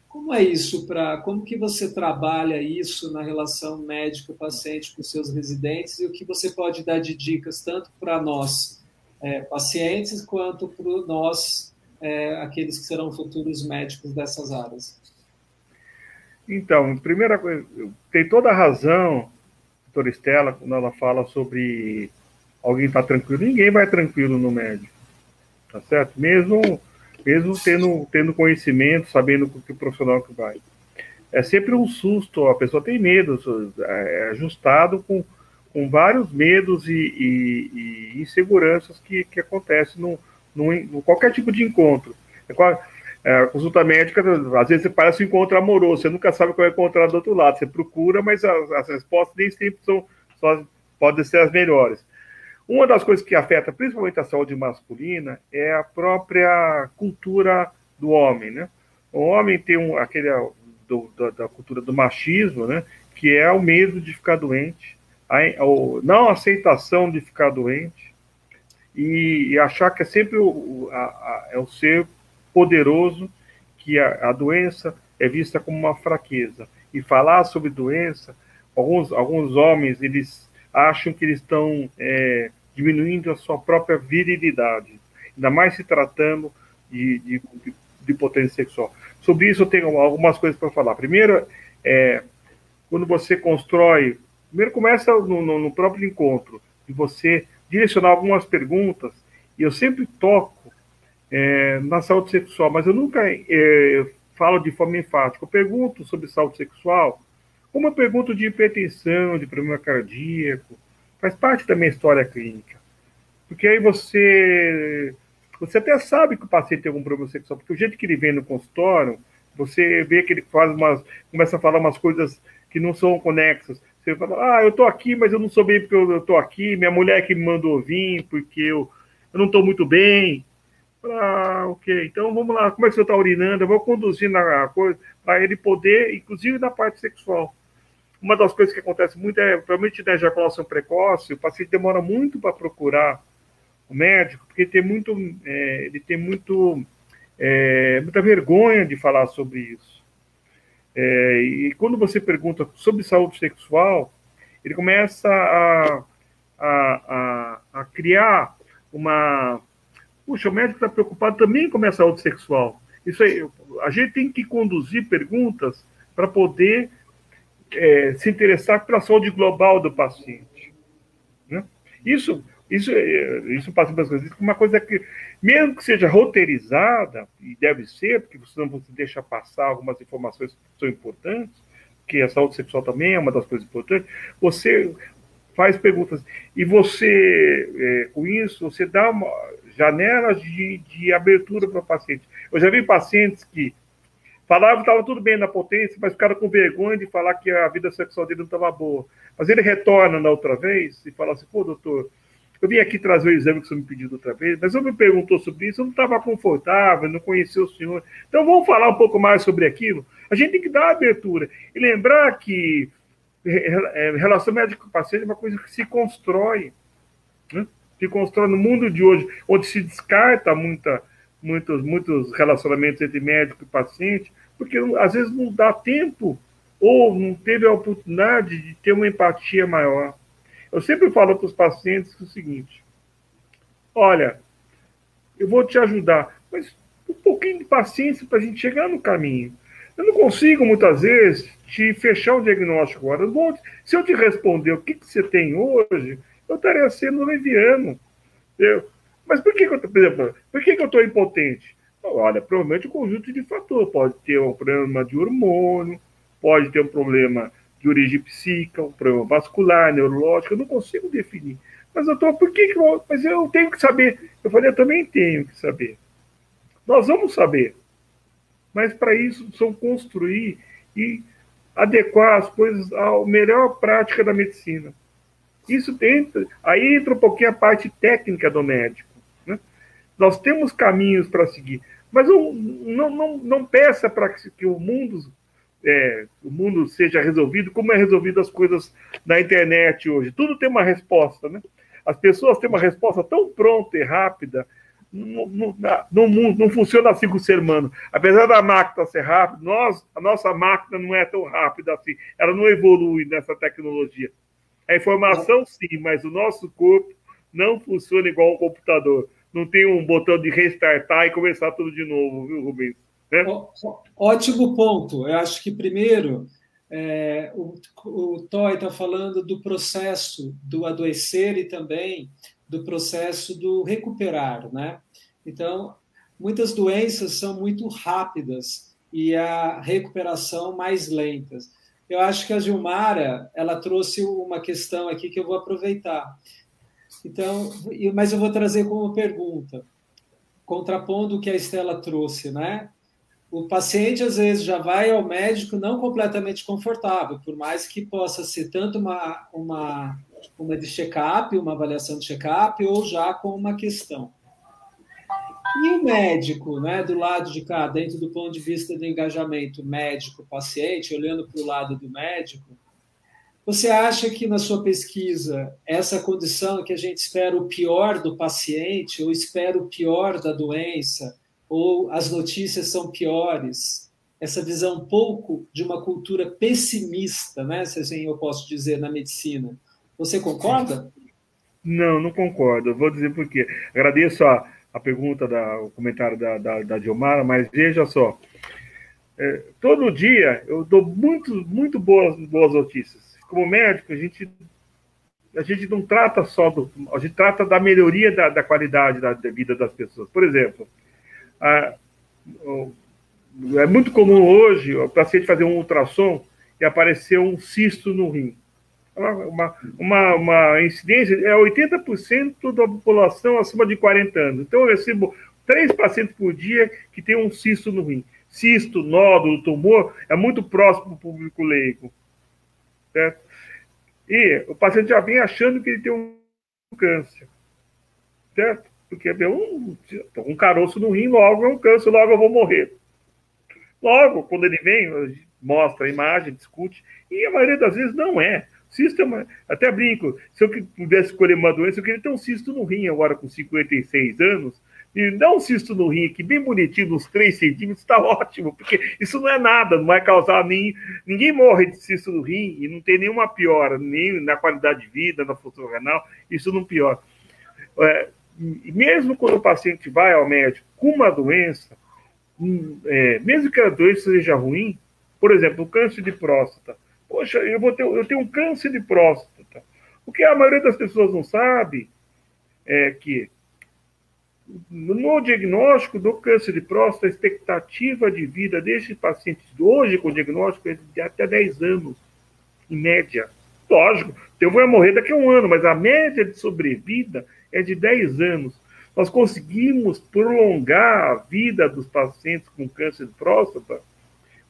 Como é isso para, como que você trabalha isso na relação médico-paciente com seus residentes e o que você pode dar de dicas tanto para nós é, pacientes quanto para nós, é, aqueles que serão futuros médicos dessas áreas. Então, primeira coisa, tem toda a razão, doutora Estela, quando ela fala sobre alguém estar tá tranquilo. Ninguém vai tranquilo no médico, tá certo? Mesmo, mesmo tendo, tendo conhecimento, sabendo o que o profissional que vai. É sempre um susto, a pessoa tem medo, é ajustado com com vários medos e, e, e inseguranças que, que acontecem no, no, no, qualquer tipo de encontro. É, a consulta médica, às vezes, parece um encontro amoroso, você nunca sabe o que vai encontrar do outro lado. Você procura, mas as, as respostas nem sempre são, só, podem ser as melhores. Uma das coisas que afeta principalmente a saúde masculina é a própria cultura do homem, né? O homem tem um, aquele do, da, da cultura do machismo, né? Que é o medo de ficar doente, a, a não aceitação de ficar doente e, e achar que é sempre o, a, a, é o ser poderoso, que a, doença é vista como uma fraqueza. E falar sobre doença, alguns, alguns homens, eles acham que eles estão é, diminuindo a sua própria virilidade, ainda mais se tratando de, de, de potência sexual. Sobre isso eu tenho algumas coisas para falar. Primeiro, é, quando você constrói Primeiro começa no, no, no próprio encontro, de você direcionar algumas perguntas, e eu sempre toco é, na saúde sexual, mas eu nunca é, falo de forma enfática. Eu pergunto sobre saúde sexual, como eu pergunto de hipertensão, de problema cardíaco, faz parte da minha história clínica. Porque aí você você até sabe que o paciente tem algum problema sexual, porque o jeito que ele vem no consultório, você vê que ele faz umas, começa a falar umas coisas que não são conexas. Você fala, ah, eu tô aqui, mas eu não sou bem porque eu, eu tô aqui, minha mulher que me mandou vir, porque eu, eu não estou muito bem. Ah, ok, então vamos lá, como é que você está urinando? Eu vou conduzir na coisa para ele poder, inclusive na parte sexual. Uma das coisas que acontece muito é, provavelmente na ejaculação precoce, o paciente demora muito para procurar o médico, porque tem muito, é, ele tem muito, é, muita vergonha de falar sobre isso. É, e quando você pergunta sobre saúde sexual, ele começa a, a, a, a criar uma. Puxa, o médico está preocupado também com a saúde sexual. Isso aí, a gente tem que conduzir perguntas para poder é, se interessar pela saúde global do paciente. Né? Isso isso, é, isso passa para as uma coisa que, mesmo que seja roteirizada, e deve ser, porque senão você deixa passar algumas informações que são importantes, que a saúde sexual também é uma das coisas importantes, você faz perguntas. E você, é, com isso, você dá uma, janelas de, de abertura para o paciente. Eu já vi pacientes que falavam que estava tudo bem na potência, mas ficaram com vergonha de falar que a vida sexual dele não estava boa. Mas ele retorna na outra vez e fala assim: pô, doutor, eu vim aqui trazer o exame que você me pediu outra vez, mas eu me perguntou sobre isso, eu não estava confortável, não conhecia o senhor. Então vamos falar um pouco mais sobre aquilo. A gente tem que dar abertura e lembrar que é, relação médico-paciente é uma coisa que se constrói, né? se constrói no mundo de hoje, onde se descarta muita, muitos, muitos relacionamentos entre médico e paciente, porque às vezes não dá tempo ou não teve a oportunidade de ter uma empatia maior. Eu sempre falo para os pacientes o seguinte: olha, eu vou te ajudar, mas um pouquinho de paciência para a gente chegar no caminho. Eu não consigo, muitas vezes, te fechar o diagnóstico agora. Se eu te responder o que, que você tem hoje, eu estaria sendo leviano. Mas por que, que eu estou impotente? Olha, provavelmente um conjunto de fatores. Pode ter um problema de hormônio, pode ter um problema de origem psíquica, um problema vascular, neurológico, eu não consigo definir. Mas, doutor, por que, que eu, mas eu tenho que saber? Eu falei, eu também tenho que saber. Nós vamos saber. Mas para isso, são construir e adequar as coisas à melhor prática da medicina. Isso entra, aí entra um pouquinho a parte técnica do médico. Né? Nós temos caminhos para seguir, mas não, não, não, não peça para que, que, o mundo é, o mundo seja resolvido como é resolvido as coisas na internet hoje. Tudo tem uma resposta, né? As pessoas têm uma resposta tão pronta e rápida no, mundo, não funciona assim com o ser humano. Apesar da máquina ser rápida, nós, a nossa máquina não é tão rápida assim. Ela não evolui nessa tecnologia. A informação, sim, mas o nosso corpo não funciona igual um computador. Não tem um botão de restartar e começar tudo de novo, viu, Rubens? É? Ótimo ponto. Eu acho que, primeiro, é, o, o Toy está falando do processo do adoecer e também do processo do recuperar, né? Então, muitas doenças são muito rápidas e a recuperação mais lentas. Eu acho que a Gilmara, ela trouxe uma questão aqui que eu vou aproveitar. Então, mas eu vou trazer como pergunta, contrapondo o que a Estela trouxe, né? O paciente às vezes já vai ao médico não completamente confortável, por mais que possa ser tanto uma, uma uma de check-up, uma avaliação de check-up, ou já com uma questão. E o médico, né, do lado de cá, dentro do ponto de vista do engajamento médico-paciente, olhando para o lado do médico, você acha que na sua pesquisa essa condição que a gente espera o pior do paciente, ou espera o pior da doença, ou as notícias são piores, essa visão um pouco de uma cultura pessimista, né, se assim eu posso dizer, na medicina, você concorda? Não, não concordo. Vou dizer por quê. Agradeço a, a pergunta, da, o comentário da, da, da mas veja só. É, todo dia eu dou muito, muito boas, boas notícias. Como médico, a gente, a gente não trata só do. A gente trata da melhoria da, da qualidade da, da vida das pessoas. Por exemplo, a, é muito comum hoje o paciente fazer um ultrassom e aparecer um cisto no rim uma, uma, uma incidência, é 80% da população acima de 40 anos. Então, eu recebo três pacientes por dia que tem um cisto no rim. Cisto, nódulo, tumor, é muito próximo do público leigo. Certo? E o paciente já vem achando que ele tem um câncer. Certo? Porque é um, um caroço no rim, logo é um câncer, logo eu vou morrer. Logo, quando ele vem, mostra a imagem, discute, e a maioria das vezes não é. Cisto é uma... Até brinco, se eu pudesse escolher uma doença, eu queria ter um cisto no rim agora com 56 anos. E dar um cisto no rim aqui, bem bonitinho, uns 3 centímetros, está ótimo, porque isso não é nada, não vai causar nem. Ninguém morre de cisto no rim e não tem nenhuma piora, nem na qualidade de vida, na função renal, isso não piora. É, mesmo quando o paciente vai ao médico com uma doença, hum, é, mesmo que a doença seja ruim, por exemplo, o câncer de próstata, Poxa, eu, vou ter, eu tenho um câncer de próstata. O que a maioria das pessoas não sabe é que no diagnóstico do câncer de próstata, a expectativa de vida desse paciente hoje com diagnóstico é de até 10 anos, em média. Lógico, teu vai morrer daqui a um ano, mas a média de sobrevida é de 10 anos. Nós conseguimos prolongar a vida dos pacientes com câncer de próstata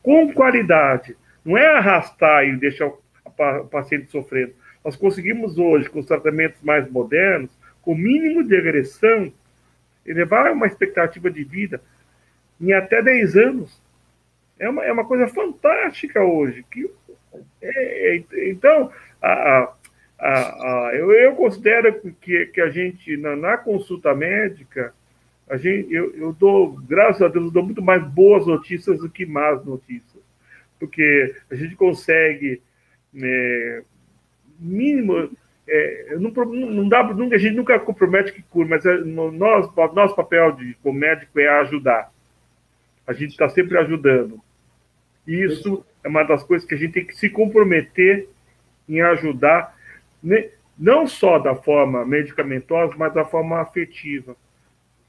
com qualidade. Não é arrastar e deixar o paciente sofrendo. Nós conseguimos hoje, com os tratamentos mais modernos, com mínimo de agressão, elevar uma expectativa de vida em até 10 anos. É uma, é uma coisa fantástica hoje. Que, é, é, então, a, a, eu, eu, considero que, que a gente, na, na consulta médica, a gente, eu, eu, dou, graças a Deus, eu dou muito mais boas notícias do que más notícias. Porque a gente consegue, é, mínimo, é, não, não dá, a gente nunca compromete que cura, mas é, no, nós, nosso papel de, como médico é ajudar. A gente está sempre ajudando. Isso é uma das coisas que a gente tem que se comprometer em ajudar, né? Não só da forma medicamentosa, mas da forma afetiva.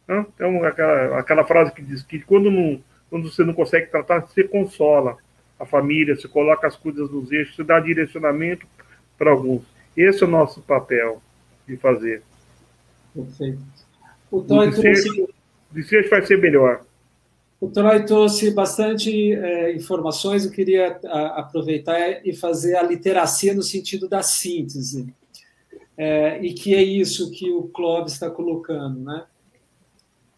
Então, aquela, aquela frase que diz que quando, não, quando você não consegue tratar, você consola a família, você coloca as coisas nos eixos, você dá direcionamento para alguns. Esse é o nosso papel de fazer. Perfeito. O Toy trouxe... desfecho vai ser melhor. O Troy trouxe bastante é, informações, eu queria a, aproveitar e fazer a literacia no sentido da síntese. É, e que é isso que o Clóvis está colocando. Né?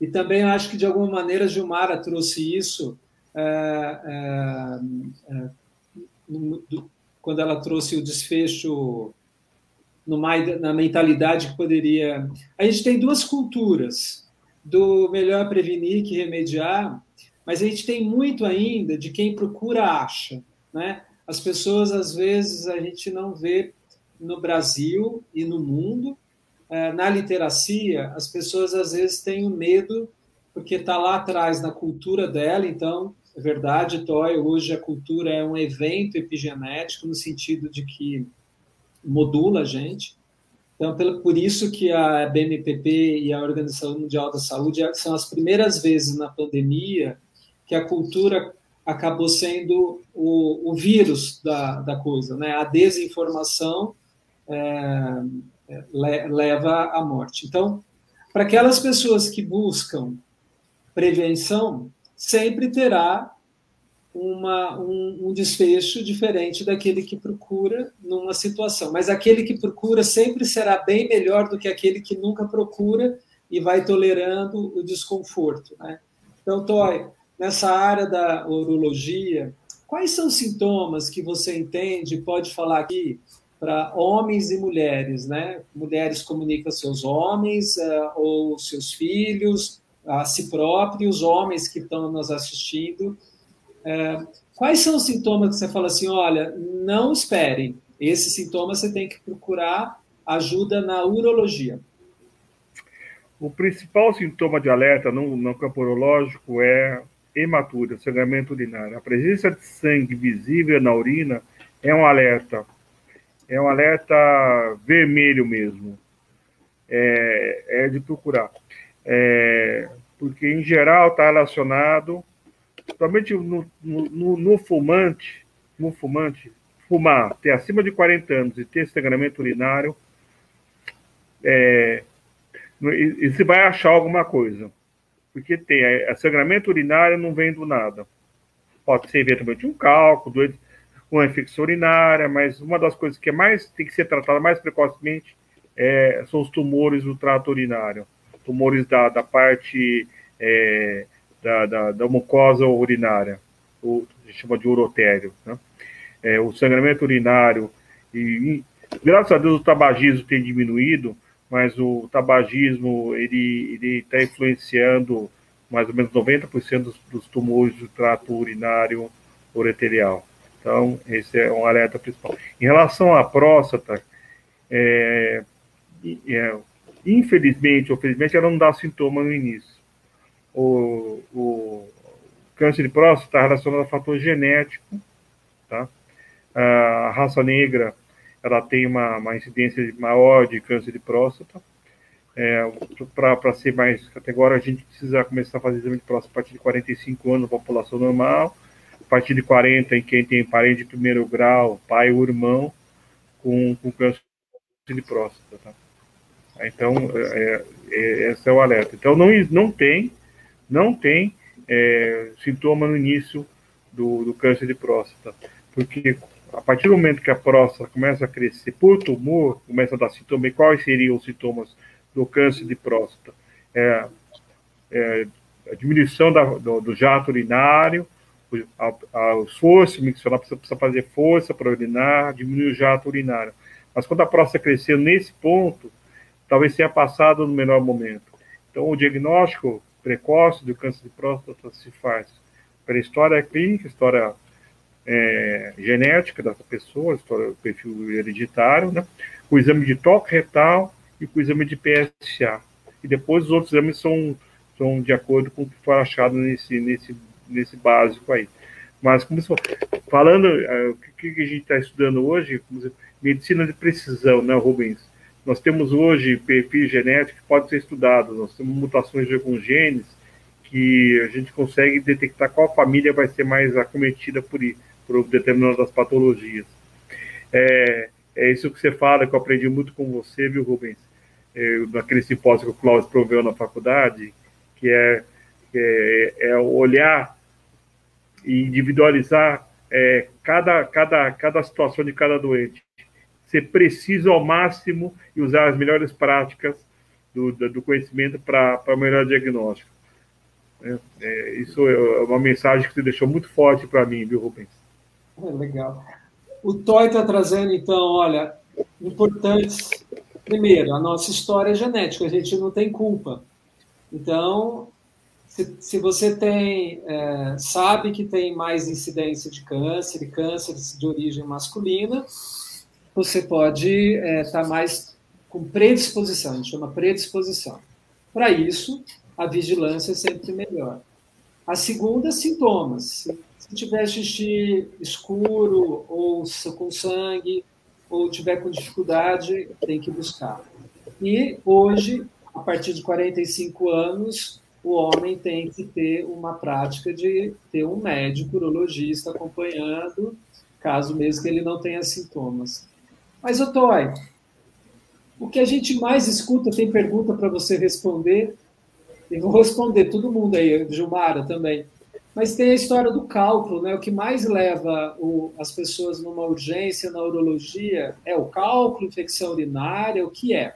E também acho que, de alguma maneira, Gilmara trouxe isso é, é, é no, quando ela trouxe o desfecho na mentalidade que poderia. A gente tem duas culturas, do melhor prevenir que remediar, mas a gente tem muito ainda de quem procura acha, né? As pessoas às vezes a gente não vê no Brasil e no mundo é, na literacia as pessoas às vezes têm medo porque está lá atrás na cultura dela, então é verdade, Toy, hoje a cultura é um evento epigenético no sentido de que modula a gente. Então, por isso que a BNPP e a Organização Mundial da Saúde são as primeiras vezes na pandemia que a cultura acabou sendo o, o vírus da, da coisa, né? A desinformação é, é leva à morte. Então, para aquelas pessoas que buscam prevenção, sempre terá uma, um, um, desfecho diferente daquele que procura numa situação. Mas aquele que procura sempre será bem melhor do que aquele que nunca procura e vai tolerando o desconforto. Né? Então, Toy, nessa área da urologia, quais são os sintomas que você entende, pode falar aqui, para homens e mulheres, né? Mulheres comunicam seus homens uh, ou seus filhos, a si próprios, homens que estão nos assistindo, é, quais são os sintomas que você fala assim, olha, não esperem, esses sintomas você tem que procurar ajuda na urologia? O principal sintoma de alerta no, no campo urológico é hematura, sangramento urinário. A presença de sangue visível na urina é um alerta. É um alerta vermelho mesmo. É, é de procurar. É, porque, em geral, está relacionado principalmente no, no, no, fumante, no fumante, fumar, ter acima de 40 anos e ter sangramento urinário, é, e, e você vai achar alguma coisa. Porque tem, a, a sangramento urinário não vem do nada. Pode ser eventualmente um cálculo, uma infecção urinária, mas uma das coisas que é mais tem que ser tratada mais precocemente é, são os tumores do trato urinário, tumores da, da parte é, da, da, da mucosa urinária, o, a gente chama de urotério. Né? É, o sangramento urinário, e, e, graças a Deus o tabagismo tem diminuído, mas o tabagismo ele está influenciando mais ou menos 90% dos, dos tumores do trato urinário ureterial. Então, esse é um alerta principal. Em relação à próstata, é, é, infelizmente ou felizmente, ela não dá sintoma no início o, o câncer de próstata está relacionado a fator genético, tá? A raça negra, ela tem uma, uma incidência maior de câncer de próstata. É, Para ser mais categórico, a gente precisa começar a fazer exame de próstata a partir de 45 anos população normal, a partir de 40 em quem tem parente de primeiro grau, pai ou irmão, com, com câncer de próstata. Tá? Então, é, é, esse é o alerta. Então, não, não tem, não tem é, sintoma no início do, do câncer de próstata, porque a partir do momento que a próstata começa a crescer por tumor, começa a dar sintomas, e quais seriam os sintomas do câncer de próstata? É, é a diminuição da, do, do, jato urinário, a, a, o esforço miccional precisa, precisa fazer força para urinar, diminuir o jato urinário. Mas quando a próstata crescer nesse ponto, talvez tenha passado no menor momento. Então, o diagnóstico precoce do câncer de próstata se faz pela história clínica, história é, genética dessa pessoa, história, perfil hereditário, né? o exame de toque retal e o exame de PSA. E depois os outros exames são, são de acordo com o que foi achado nesse, nesse, nesse básico aí. Mas, como você falando, uh, o que, a gente está estudando hoje, medicina de precisão, né, Rubens? Nós temos hoje perfil genético que pode ser estudado, nós temos mutações de alguns genes que a gente consegue detectar qual família vai ser mais acometida por, por determinadas patologias. É, é isso que você fala, que eu aprendi muito com você, viu, Rubens? É, naquele simpósio que o Cláudio proveu na faculdade, que é, é, é olhar e individualizar é, cada, cada, cada situação de cada doente. Ser preciso ao máximo e usar as melhores práticas do, do conhecimento para melhor diagnóstico. É, é, isso é uma mensagem que você deixou muito forte para mim, viu, Rubens? É, legal. O Toy está trazendo, então, olha, importantes. Primeiro, a nossa história é genética, a gente não tem culpa. Então, se, se você tem, é, sabe que tem mais incidência de câncer, e câncer de origem masculina, você pode estar é, tá mais com predisposição, a gente chama predisposição. Para isso, a vigilância é sempre melhor. A segunda, sintomas. Se tiver xixi escuro ou com sangue, ou tiver com dificuldade, tem que buscar. E hoje, a partir de 45 anos, o homem tem que ter uma prática de ter um médico urologista acompanhando, caso mesmo que ele não tenha sintomas. Mas, Otói, o que a gente mais escuta, tem pergunta para você responder, eu vou responder todo mundo aí, Gilmara também. Mas tem a história do cálculo, né? O que mais leva o, as pessoas numa urgência na urologia é o cálculo, infecção urinária, o que é?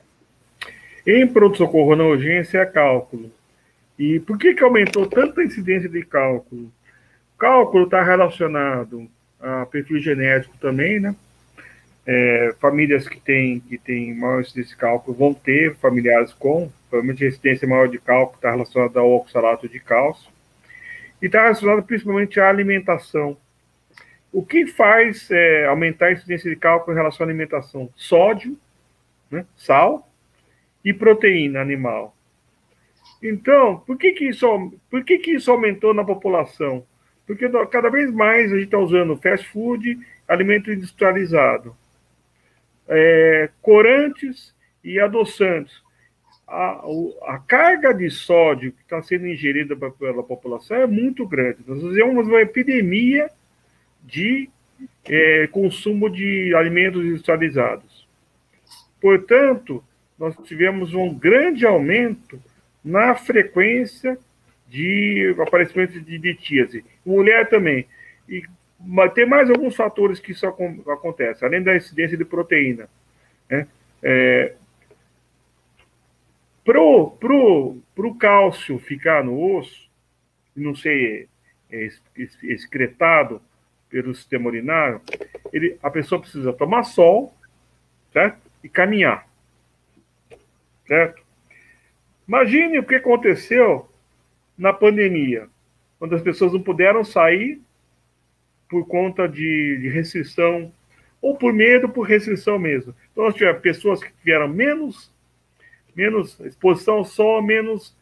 Em pronto-socorro na urgência é cálculo. E por que, que aumentou tanta incidência de cálculo? Cálculo está relacionado a perfil genético também, né? É, famílias que têm que têm maior incidência de cálculo vão ter familiares com, provavelmente resistência maior de cálculo está relacionada ao oxalato de cálcio, e está relacionada principalmente à alimentação. O que faz é, aumentar a incidência de cálculo em relação à alimentação? Sódio, né, sal e proteína animal. Então, por que, que, isso, por que, que isso aumentou na população? Porque cada vez mais a gente está usando fast food, alimento industrializado, é, corantes e adoçantes. A, a, carga de sódio que está sendo ingerida pela população é muito grande. Nós temos uma epidemia de é, consumo de alimentos industrializados. Portanto, nós tivemos um grande aumento na frequência de aparecimento de litíase. Mulher também. E tem mais alguns fatores que isso acontece, além da incidência de proteína. Né? É, pro, pro, pro cálcio ficar no osso, não ser excretado pelo sistema urinário, ele, a pessoa precisa tomar sol, certo? E caminhar, certo? Imagine o que aconteceu na pandemia, quando as pessoas não puderam sair por conta de, de restrição, ou por medo, por restrição mesmo. Então, nós tivemos pessoas que tiveram menos, menos exposição só, menos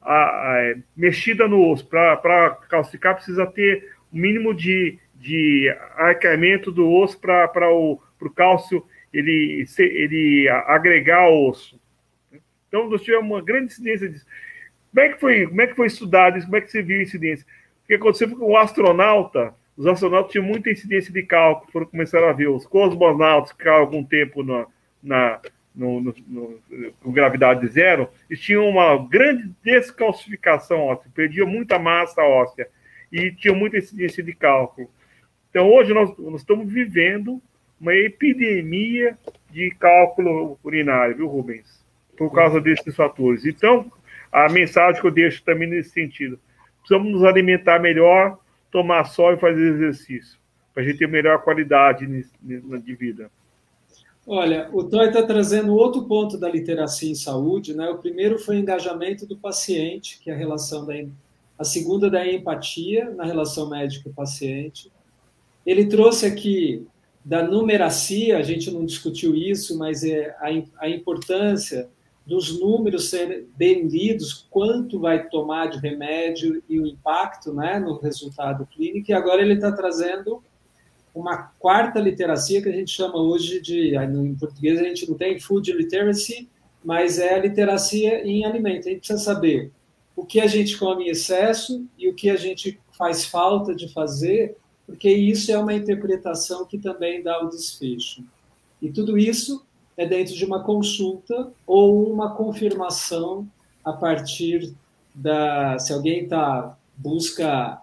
a, a, mexida no osso. Para calcificar, precisa ter o um mínimo de, de arqueamento do osso para o cálcio ele, ele agregar o osso. Então, nós tivemos uma grande incidência disso. Como é que foi, como é que foi estudado isso? Como é que você viu a incidência? O que aconteceu que o astronauta, os astronautas tinham muita incidência de cálculo, foram começar a ver os cosmonautas ficaram algum tempo na, na no, no, no, com gravidade zero, eles tinham uma grande descalcificação óssea, perdiam muita massa óssea e tinham muita incidência de cálculo. Então, hoje nós, nós estamos vivendo uma epidemia de cálculo urinário, viu, Rubens? Por causa desses fatores. Então, a mensagem que eu deixo também nesse sentido: precisamos nos alimentar melhor, tomar sol e fazer exercício, para a gente ter melhor qualidade de vida. Olha, o Toy está trazendo outro ponto da literacia em saúde, né? O primeiro foi o engajamento do paciente, que é a relação da a segunda da empatia na relação médico-paciente. Ele trouxe aqui da numeracia, a gente não discutiu isso, mas é a, a importância dos números serem bem lidos, quanto vai tomar de remédio e o impacto né, no resultado clínico. E agora ele está trazendo uma quarta literacia que a gente chama hoje de, em português a gente não tem food literacy, mas é a literacia em alimento. A gente precisa saber o que a gente come em excesso e o que a gente faz falta de fazer, porque isso é uma interpretação que também dá o desfecho. E tudo isso é dentro de uma consulta ou uma confirmação a partir da. Se alguém tá, busca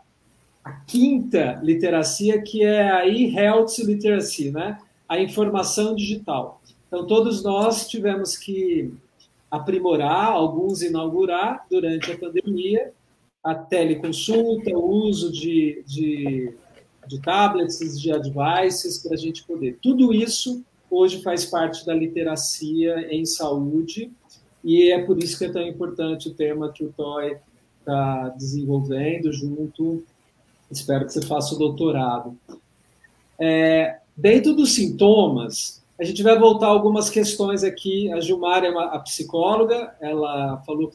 a quinta literacia, que é a e-health literacy, né? a informação digital. Então, todos nós tivemos que aprimorar, alguns inaugurar durante a pandemia, a teleconsulta, o uso de, de, de tablets, de devices, para a gente poder. Tudo isso hoje faz parte da literacia em saúde, e é por isso que é tão importante o tema que o TOI está desenvolvendo junto Espero que você faça o doutorado. É, dentro dos sintomas, a gente vai voltar algumas questões aqui. A Gilmar é uma, a psicóloga, ela falou,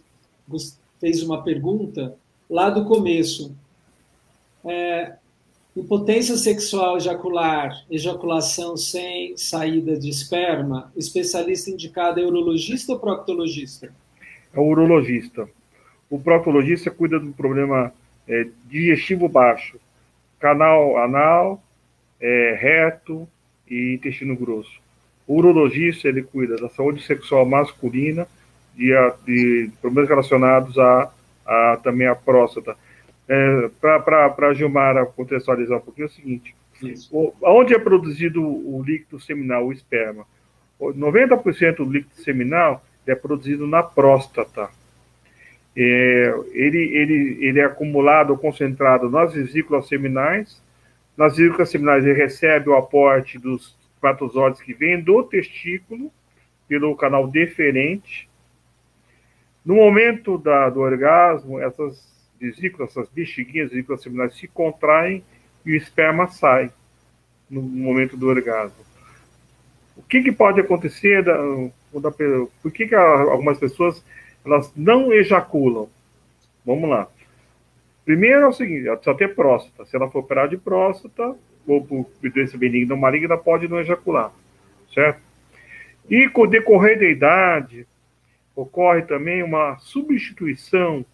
fez uma pergunta lá do começo. É, impotência sexual ejacular, ejaculação sem saída de esperma, o especialista indicado é urologista ou proctologista? É o urologista. O proctologista cuida do problema é, digestivo baixo, canal anal, é, reto e intestino grosso. O urologista ele cuida da saúde sexual masculina, de, de problemas relacionados a, a também a próstata. É, Para Gilmar contextualizar um pouquinho, é o seguinte: o, onde é produzido o líquido seminal, o esperma? 90% do líquido seminal é produzido na próstata. É, ele, ele, ele é acumulado, concentrado nas vesículas seminais. Nas vesículas seminais, ele recebe o aporte dos espermatozoides que vêm do testículo, pelo canal deferente. No momento da, do orgasmo, essas vesículas, essas bexiguinhas, vesículas seminais se contraem e o esperma sai no momento do orgasmo. O que, que pode acontecer? Da, da, por que, que algumas pessoas elas não ejaculam. Vamos lá. Primeiro é o seguinte, ela precisa ter próstata. Se ela for operar de próstata, ou por doença benigna ou maligna, pode não ejacular, certo? E com o decorrer da idade, ocorre também uma substituição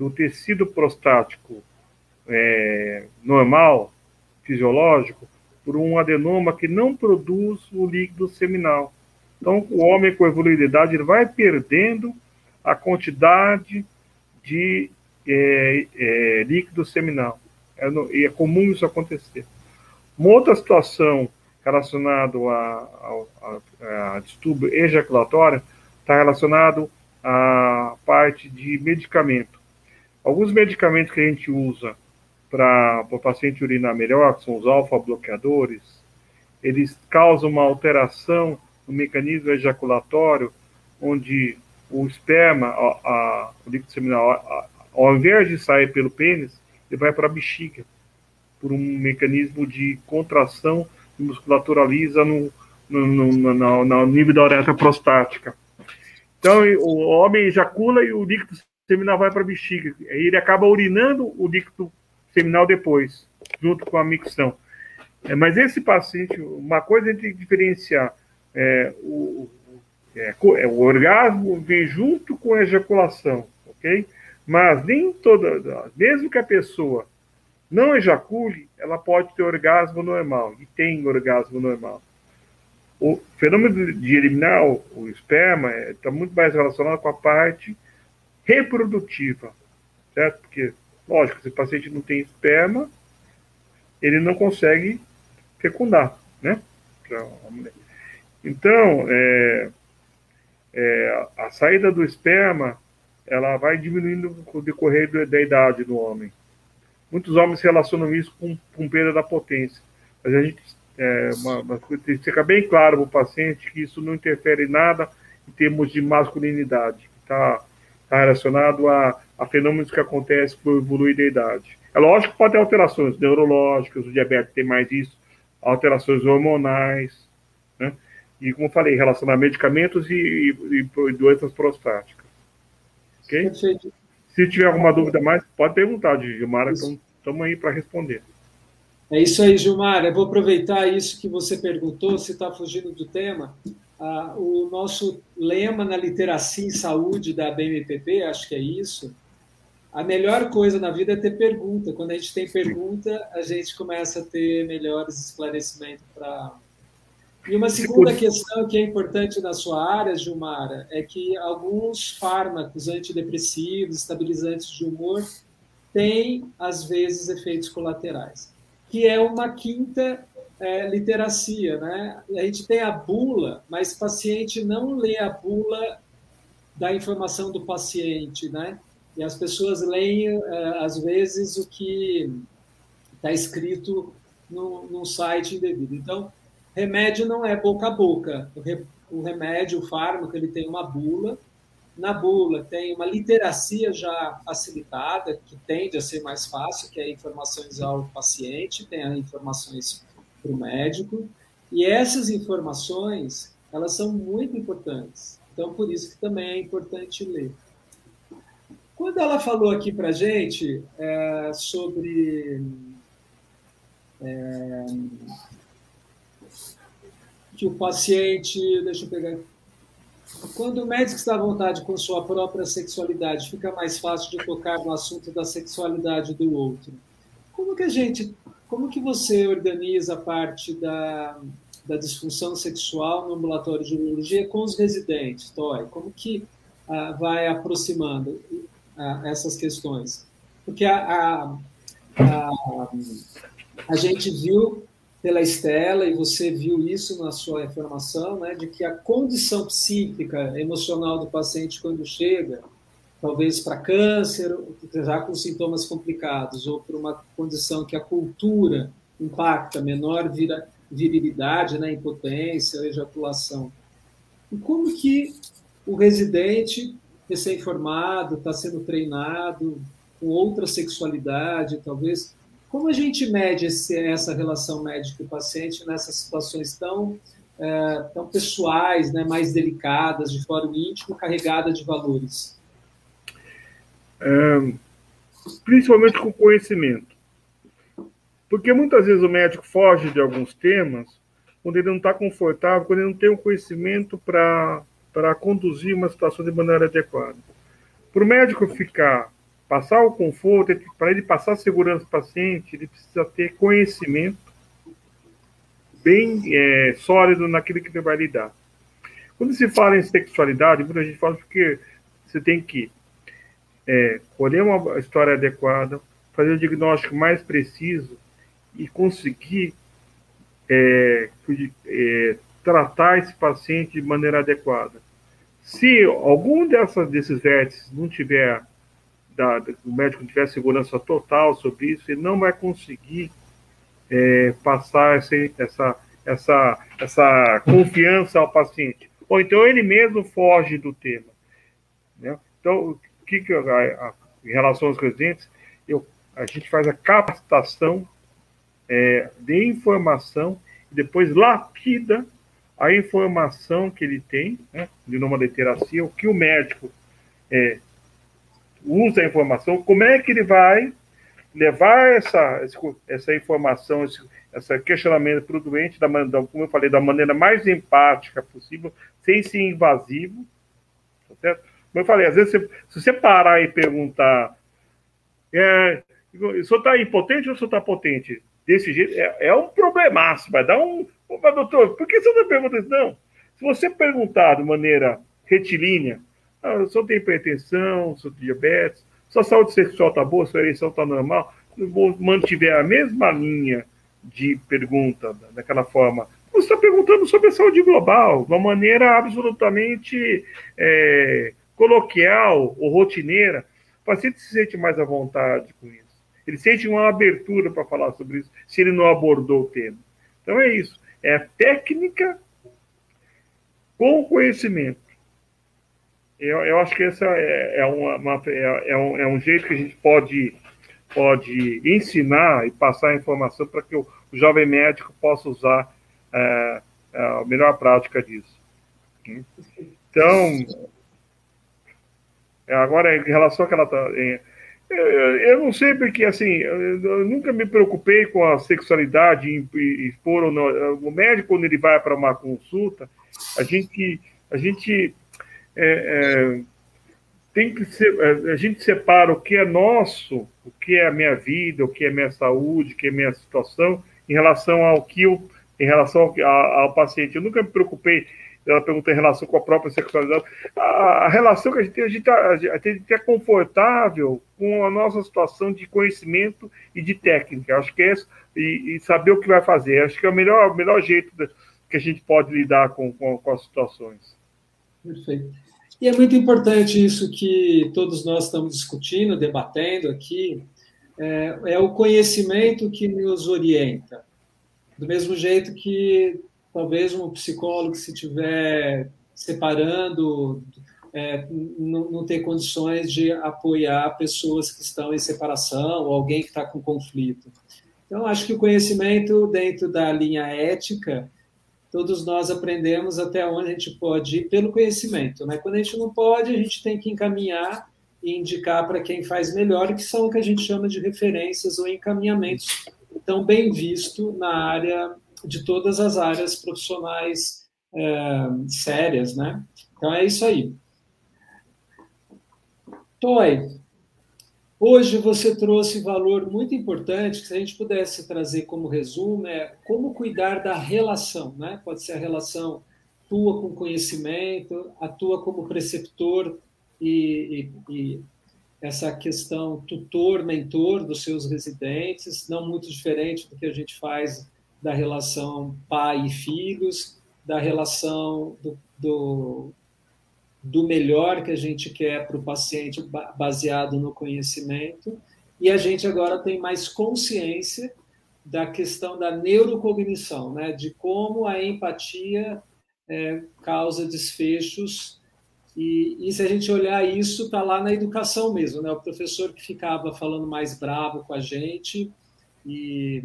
do tecido prostático é, normal, fisiológico, por um adenoma que não produz o líquido seminal. Então, o homem com evoluidade ele vai perdendo a quantidade de é, é, líquido seminal. É, no, é comum isso acontecer. Uma outra situação relacionada a, a, a distúrbio ejaculatório está relacionado à parte de medicamento. Alguns medicamentos que a gente usa para o paciente urinar melhor, que são os alfa-bloqueadores, eles causam uma alteração no mecanismo ejaculatório, onde o esperma, a, a, o líquido seminal, a, ao invés de sair pelo pênis, ele vai para a bexiga, por um mecanismo de contração e musculatura lisa no, no, no, no, no nível da uretra prostática. Então, o homem ejacula e o líquido seminal vai para a bexiga. Ele acaba urinando o líquido seminal depois, junto com a micção. É, mas esse paciente, uma coisa a diferenciar é, o, é, é, o orgasmo vem junto com a ejaculação, ok? Mas nem toda, mesmo que a pessoa não ejacule, ela pode ter orgasmo normal, e tem orgasmo normal. O fenômeno de eliminar o, esperma está é, muito mais relacionado com a parte reprodutiva, certo? Porque, lógico, se o paciente não tem esperma, ele não consegue fecundar, né? Então, é, é, a saída do esperma, ela vai diminuindo com o decorrer da idade do homem. Muitos homens relacionam isso com, com perda da potência, mas a gente é, uma, uma, fica bem claro para o paciente que isso não interfere em nada em termos de masculinidade, está tá relacionado a, a, fenômenos que acontecem por evoluir da idade. É lógico que pode ter alterações neurológicas, o diabetes tem mais isso, alterações hormonais, né? E, como falei, relacionar medicamentos e, e, e doenças prostáticas. Ok? Se tiver alguma dúvida mais, pode perguntar, Gilmar, então estamos aí para responder. É isso aí, Gilmar. Eu vou aproveitar isso que você perguntou, se está fugindo do tema. Ah, o nosso lema na literacia em saúde da BMPP, acho que é isso. A melhor coisa na vida é ter pergunta. Quando a gente tem pergunta, a gente começa a ter melhores esclarecimentos para. E uma segunda questão que é importante na sua área, Gilmara, é que alguns fármacos antidepressivos, estabilizantes de humor, têm, às vezes, efeitos colaterais que é uma quinta é, literacia. Né? A gente tem a bula, mas o paciente não lê a bula da informação do paciente, né? E as pessoas leem, é, às vezes, o que está escrito no, no site indevido. Então, remédio não é boca a boca. O, o remédio, o fármaco, ele tem uma bula, na bula tem uma literacia já facilitada, que tende a ser mais fácil, que é informações ao paciente, tem as informações para o médico, e essas informações, elas são muito importantes. Então, por isso que também é importante ler. Quando ela falou aqui para a gente é, sobre é, que o paciente, deixa eu pegar quando o médico está à vontade com sua própria sexualidade, fica mais fácil de tocar no assunto da sexualidade do outro. Como que a gente, como que você organiza a parte da, da disfunção sexual no ambulatório de urologia com os residentes, Toy? Como que ah, vai aproximando ah, essas questões? Porque a, a, a, a gente viu pela Estela, e você viu isso na sua informação, né, de que a condição psíquica, emocional do paciente quando chega, talvez para câncer, já com sintomas complicados, ou por uma condição que a cultura impacta, menor virilidade, né, impotência, ejaculação. E como que o residente recém-formado está sendo treinado com outra sexualidade, talvez como a gente mede esse, essa relação médico-paciente nessas situações tão, é, tão pessoais, né, mais delicadas, de fórum íntimo, carregada de valores? Principalmente com conhecimento. Porque muitas vezes o médico foge de alguns temas quando ele não está confortável, quando ele não tem o um conhecimento para conduzir uma situação de maneira adequada. Para o médico ficar passar o conforto, para ele passar segurança para o paciente, ele precisa ter conhecimento bem é, sólido naquilo que ele vai lidar. Quando se fala em sexualidade, muita gente fala porque você tem que é, colher uma história adequada, fazer o diagnóstico mais preciso e conseguir é, é, tratar esse paciente de maneira adequada. Se algum dessas, desses vértices não tiver da, o médico tiver segurança total sobre isso, ele não vai conseguir é, passar essa, essa, essa, essa confiança ao paciente. Ou então ele mesmo foge do tema. Né? Então, que, que a, a, em relação aos residentes, eu, a gente faz a capacitação é, de informação e depois lapida a informação que ele tem, né, de numa literacia, o que o médico é, usa a informação, como é que ele vai levar essa, essa informação, esse, esse questionamento para o doente, da, da, como eu falei, da maneira mais empática possível, sem ser invasivo, tá certo? Como eu falei, às vezes, se, se você parar e perguntar, é, O senhor está impotente ou o senhor está potente? Desse jeito, é, é um problemaço, vai dar um. Mas, doutor, por que você não pergunta isso? Não. Se você perguntar de maneira retilínea, ah, o senhor tem hipertensão, o senhor tem diabetes, sua saúde sexual está boa, sua ereção está normal, mantiver a mesma linha de pergunta, daquela forma, você está perguntando sobre a saúde global, de uma maneira absolutamente é, coloquial ou rotineira. O paciente se sente mais à vontade com isso. Ele sente uma abertura para falar sobre isso, se ele não abordou o tema. Então é isso. É técnica com conhecimento. Eu, eu acho que essa é, é, uma, uma é, é, um, é um jeito que a gente pode, pode ensinar e passar a informação para que o, o jovem médico possa usar é, é, a melhor prática disso. Então, agora em relação àquela. Eu, eu não sei porque, assim, eu nunca me preocupei com a sexualidade, expor ou não. O médico, quando ele vai para uma consulta, a gente, a gente é, é, tem que ser, é, a gente separa o que é nosso, o que é a minha vida, o que é minha saúde, o que é minha situação, em relação ao que eu, em relação ao, ao paciente. Eu nunca me preocupei ela pergunta em relação com a própria sexualidade. A, a relação que a gente tem, a gente, a gente é confortável com a nossa situação de conhecimento e de técnica. Acho que é isso, e, e saber o que vai fazer. Acho que é o melhor, o melhor jeito que a gente pode lidar com, com, com as situações. Perfeito. E é muito importante isso que todos nós estamos discutindo, debatendo aqui, é, é, o conhecimento que nos orienta. Do mesmo jeito que talvez um psicólogo, se estiver separando, é, não, não ter condições de apoiar pessoas que estão em separação ou alguém que está com conflito. Então, acho que o conhecimento dentro da linha ética todos nós aprendemos até onde a gente pode ir pelo conhecimento. Né? Quando a gente não pode, a gente tem que encaminhar e indicar para quem faz melhor, que são o que a gente chama de referências ou encaminhamentos, tão bem visto na área de todas as áreas profissionais é, sérias, né? Então é isso aí. Toy, Hoje você trouxe valor muito importante que se a gente pudesse trazer como resumo é como cuidar da relação, né? Pode ser a relação tua com conhecimento, a tua como preceptor e, e, e essa questão tutor-mentor dos seus residentes, não muito diferente do que a gente faz da relação pai e filhos, da relação do, do do melhor que a gente quer para o paciente baseado no conhecimento, e a gente agora tem mais consciência da questão da neurocognição, né? de como a empatia é, causa desfechos. E, e, se a gente olhar isso, está lá na educação mesmo. Né? O professor que ficava falando mais bravo com a gente. E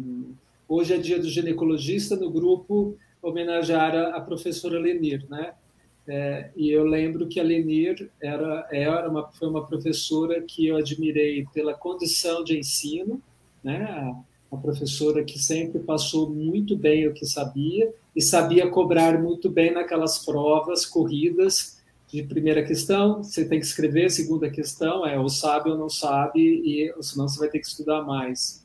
hoje é dia do ginecologista, no grupo homenagear a, a professora Lenir. Né? É, e eu lembro que a Lenir era, era uma, foi uma professora que eu admirei pela condição de ensino, né? a, a professora que sempre passou muito bem o que sabia e sabia cobrar muito bem naquelas provas corridas de primeira questão, você tem que escrever, segunda questão é ou sabe ou não sabe, e senão você vai ter que estudar mais.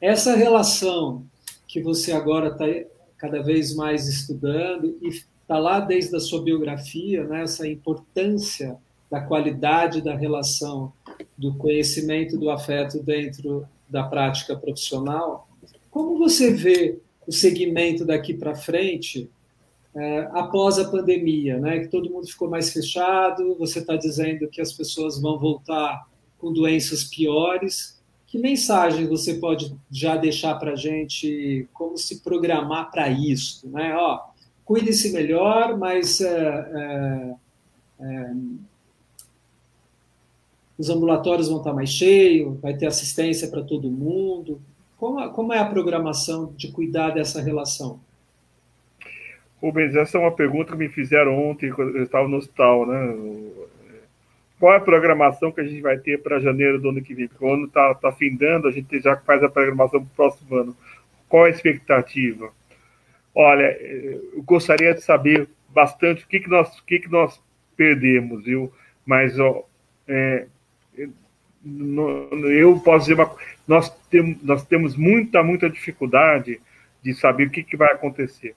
Essa relação que você agora está cada vez mais estudando e está lá desde a sua biografia, né, essa importância da qualidade da relação, do conhecimento do afeto dentro da prática profissional. Como você vê o segmento daqui para frente, é, após a pandemia, né, que todo mundo ficou mais fechado, você está dizendo que as pessoas vão voltar com doenças piores. Que mensagem você pode já deixar para a gente, como se programar para isso? Né? Ó, cuide-se melhor, mas é, é, é, os ambulatórios vão estar mais cheios, vai ter assistência para todo mundo. Como, como é a programação de cuidar dessa relação? Rubens, essa é uma pergunta que me fizeram ontem, quando eu estava no hospital, né? Qual é a programação que a gente vai ter para janeiro do ano que vem? Porque o ano está tá findando, a gente já faz a programação para o próximo ano. Qual a expectativa? Olha, eu gostaria de saber bastante o que, que, nós, o que, que nós perdemos, viu? Mas ó, é, eu posso dizer uma, nós temos nós temos muita muita dificuldade de saber o que, que vai acontecer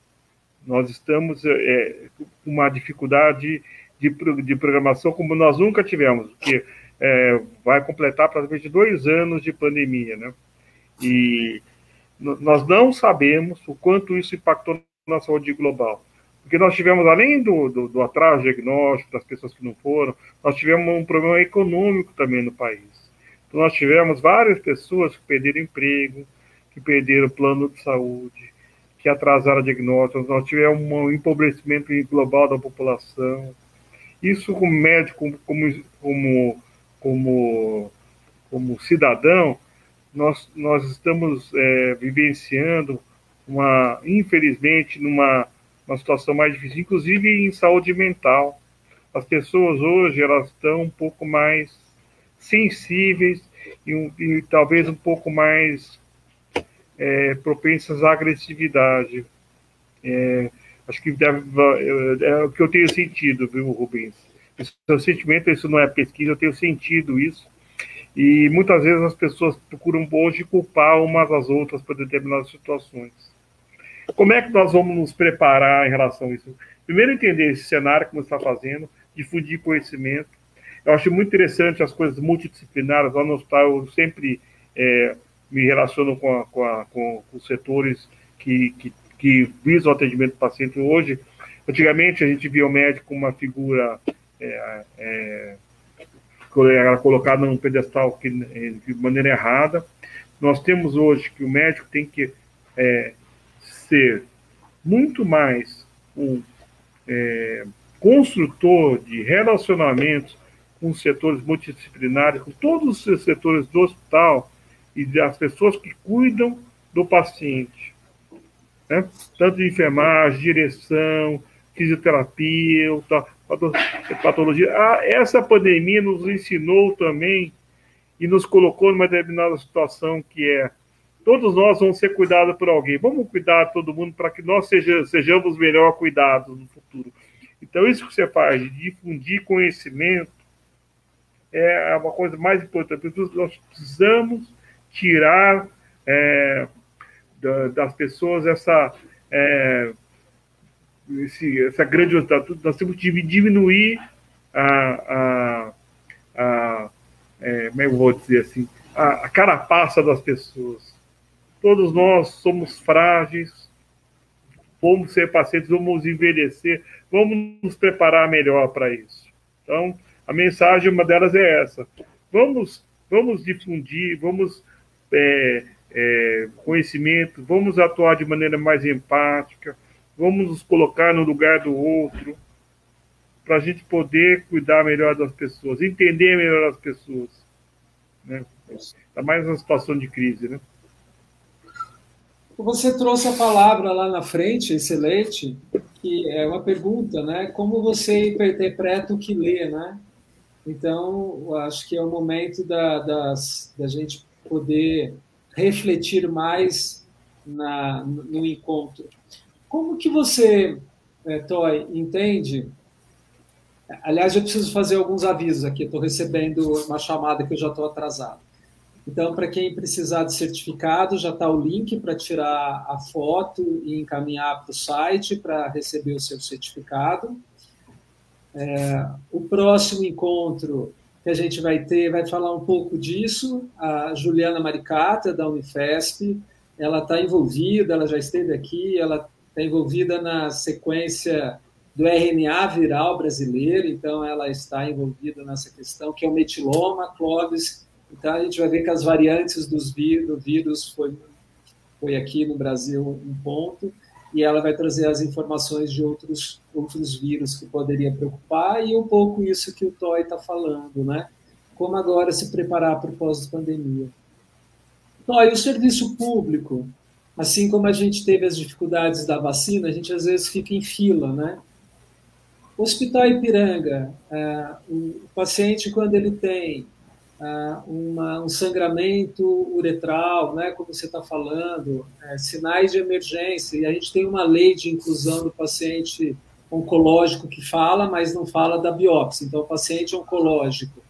nós estamos é, uma dificuldade de, de programação como nós nunca tivemos porque é, vai completar praticamente dois anos de pandemia né e nós não sabemos o quanto isso impactou na saúde global porque nós tivemos, além do, do, do atraso diagnóstico das pessoas que não foram, nós tivemos um problema econômico também no país. Então, nós tivemos várias pessoas que perderam emprego, que perderam plano de saúde, que atrasaram diagnósticos, nós tivemos um empobrecimento global da população. Isso, como médico, como, como, como, como cidadão, nós, nós estamos é, vivenciando uma, infelizmente, numa uma situação mais difícil, inclusive em saúde mental. As pessoas hoje elas estão um pouco mais sensíveis e, e talvez um pouco mais é, propensas à agressividade. É, acho que deve, é, é, o que eu tenho sentido, viu, Rubens? Esse é sentimento, isso não é pesquisa, eu tenho sentido isso. E muitas vezes as pessoas procuram hoje culpar umas às outras por determinadas situações. Como é que nós vamos nos preparar em relação a isso? Primeiro, entender esse cenário que você está fazendo, difundir conhecimento. Eu acho muito interessante as coisas multidisciplinares. Lá no hospital, eu sempre é, me relaciono com, a, com, a, com, os setores que, que, que, visam o atendimento do paciente hoje. Antigamente, a gente via o médico como uma figura é, é, colocada num pedestal que, de maneira errada. Nós temos hoje que o médico tem que é, ser muito mais um é, construtor de relacionamentos com os setores multidisciplinares, com todos os setores do hospital e das pessoas que cuidam do paciente. Né? Tanto de enfermagem, direção, fisioterapia, patologia. Ah, essa pandemia nos ensinou também e nos colocou numa determinada situação que é todos nós vamos ser cuidados por alguém. Vamos cuidar todo mundo para que nós seja, sejamos melhor cuidados no futuro. Então, isso que você faz, de difundir conhecimento, é uma coisa mais importante. Nós precisamos tirar é, das pessoas essa, é, esse, essa grandiosidade. Nós temos que diminuir a, a, a é, como é eu vou dizer assim, a, a carapaça das pessoas Todos nós somos frágeis, vamos ser pacientes, vamos envelhecer, vamos nos preparar melhor para isso. Então, a mensagem, uma delas é essa. Vamos, vamos difundir, vamos é, é, conhecimento, vamos atuar de maneira mais empática, vamos nos colocar no lugar do outro, para a gente poder cuidar melhor das pessoas, entender melhor as pessoas. Né? Ainda mais na situação de crise, né? Você trouxe a palavra lá na frente, excelente, que é uma pergunta, né? Como você interpreta o que lê, né? Então, acho que é o momento da, das, da gente poder refletir mais na, no encontro. Como que você, é, Toy, entende? Aliás, eu preciso fazer alguns avisos aqui. Estou recebendo uma chamada que eu já estou atrasado. Então, para quem precisar de certificado, já está o link para tirar a foto e encaminhar para o site para receber o seu certificado. É, o próximo encontro que a gente vai ter vai falar um pouco disso. A Juliana Maricata, da Unifesp, ela está envolvida, ela já esteve aqui, ela está envolvida na sequência do RNA viral brasileiro, então ela está envolvida nessa questão, que é o metiloma, Clóvis, então, a gente vai ver que as variantes dos vírus, do vírus foi, foi aqui no Brasil um ponto, e ela vai trazer as informações de outros, outros vírus que poderia preocupar, e um pouco isso que o Toy está falando, né? Como agora se preparar para o pós-pandemia. Toy, o serviço público, assim como a gente teve as dificuldades da vacina, a gente às vezes fica em fila, né? Hospital Ipiranga, é, o paciente, quando ele tem uma, um sangramento uretral, né, como você está falando, é, sinais de emergência, e a gente tem uma lei de inclusão do paciente oncológico que fala, mas não fala da biópsia. Então, o paciente oncológico,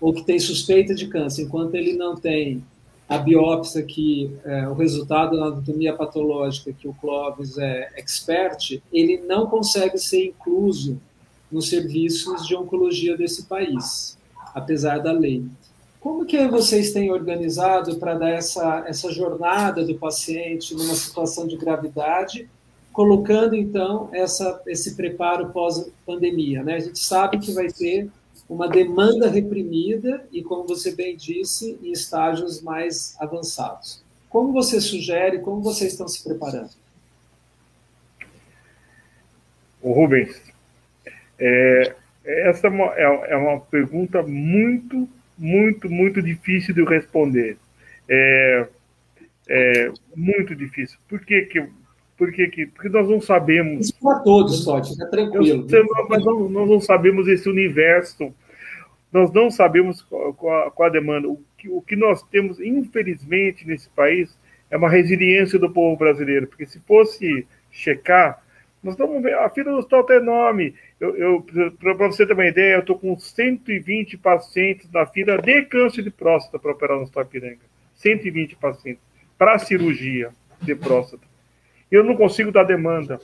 ou que tem suspeita de câncer, enquanto ele não tem a biópsia que é, o resultado da anatomia patológica que o Clóvis é expert, ele não consegue ser incluso nos serviços de oncologia desse país, apesar da lei. Como que vocês têm organizado para dar essa, essa jornada do paciente numa situação de gravidade, colocando então essa, esse preparo pós-pandemia? Né? A gente sabe que vai ter uma demanda reprimida e, como você bem disse, em estágios mais avançados. Como você sugere, como vocês estão se preparando? O Rubens, é, essa é uma, é, é uma pergunta muito muito, muito difícil de responder. É, é muito difícil. Por que que por que, que porque nós não sabemos. Isso para todos, Totti, fica tranquilo. nós, não, nós não sabemos esse universo, nós não sabemos qual, qual, qual a demanda. O que, o que nós temos, infelizmente, nesse país é uma resiliência do povo brasileiro, porque se fosse checar, nós vamos ver, a fila do hospital está enorme. Eu, eu para você ter uma ideia, eu estou com 120 pacientes na fila de câncer de próstata para operar no Hospital Piranga. 120 pacientes para cirurgia de próstata. Eu não consigo dar demanda.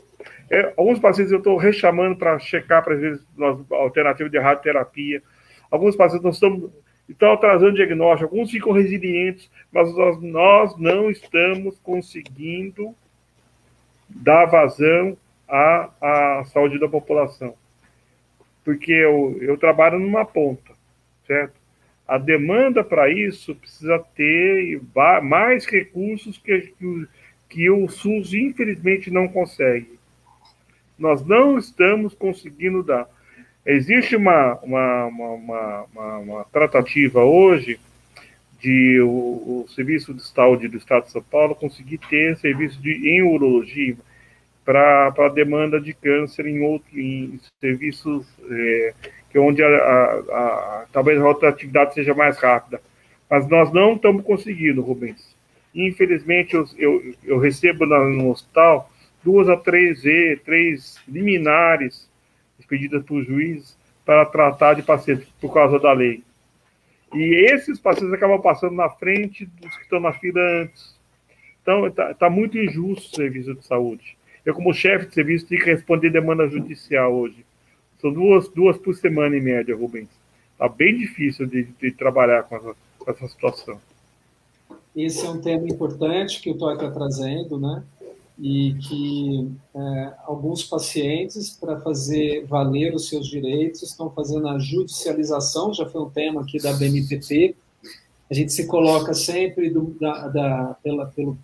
É, alguns pacientes eu estou rechamando para checar, para vezes, alternativa de radioterapia. Alguns pacientes nós estamos, estão atrasando o diagnóstico, alguns ficam resilientes, mas nós, nós não estamos conseguindo dar vazão à, à saúde da população. Porque eu, eu trabalho numa ponta, certo? A demanda para isso precisa ter mais recursos que, que, que o SUS, infelizmente, não consegue. Nós não estamos conseguindo dar. Existe uma, uma, uma, uma, uma tratativa hoje de o, o, Serviço de Saúde do Estado de São Paulo conseguir ter serviço de, em urologia para a demanda de câncer em outros em serviços é, que é onde a, a, a, talvez a rotatividade seja mais rápida. Mas nós não estamos conseguindo, Rubens. Infelizmente, eu, eu, eu recebo no hospital duas a três e três liminares expedidas por juiz para tratar de pacientes por causa da lei. E esses pacientes acabam passando na frente dos que estão na fila antes. Então, está tá muito injusto o serviço de saúde. Eu, como chefe de serviço, tenho que responder demanda judicial hoje. São duas, duas por semana, em média, Rubens. Está bem difícil de, de trabalhar com essa, com essa, situação. Esse é um tema importante que o Toy está trazendo, né? E que é, alguns pacientes, para fazer valer os seus direitos, estão fazendo a judicialização, já foi um tema aqui da BNPP. A gente se coloca sempre do, da, da, pela, pelo,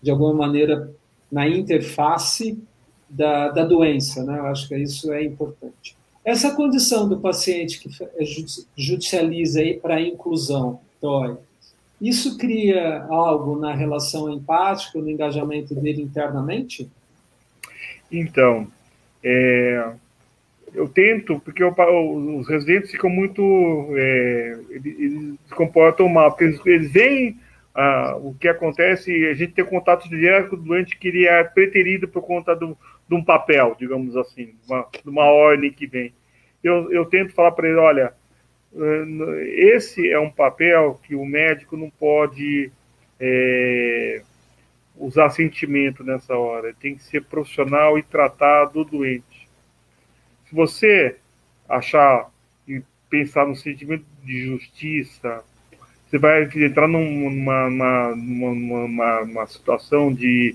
de alguma maneira na interface da, da doença, né? Eu acho que isso é importante. Essa condição do paciente que é judicializa para a inclusão, dói, isso cria algo na relação empática, no engajamento dele internamente? Então, é, eu tento, porque eu, os residentes ficam muito. É, eles, se comportam mal, porque eles, eles veem ah, o que acontece, a gente tem contato direto com o doente que ele é preterido por conta do, de um papel, digamos assim, de uma ordem que vem. Eu, eu tento falar para ele, olha, eh, esse é um papel que o médico não pode é, usar sentimento nessa hora, tem que ser profissional e tratar do doente. Se você achar e pensar no sentimento de justiça, você vai entrar numa, numa, numa, numa situação de,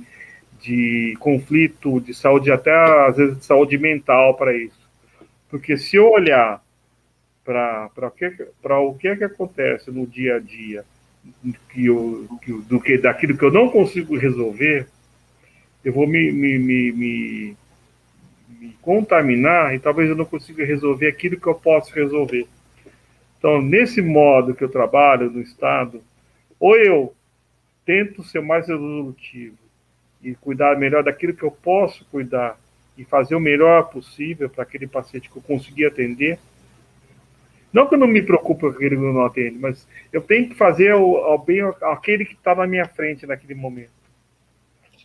de conflito de saúde, até às vezes de saúde mental para isso. Porque se eu olhar para o que, é que acontece no dia a dia que eu, que, do que, daquilo que eu não consigo resolver, eu vou me, me, me, me, me contaminar e talvez eu não consiga resolver aquilo que eu posso resolver. Então, nesse modo que eu trabalho no Estado, ou eu tento ser mais resolutivo e cuidar melhor daquilo que eu posso cuidar e fazer o melhor possível para aquele paciente que eu conseguir atender. Não que eu não me preocupe com aquele que eu não atendo, mas eu tenho que fazer o, bem aquele que está na minha frente naquele momento.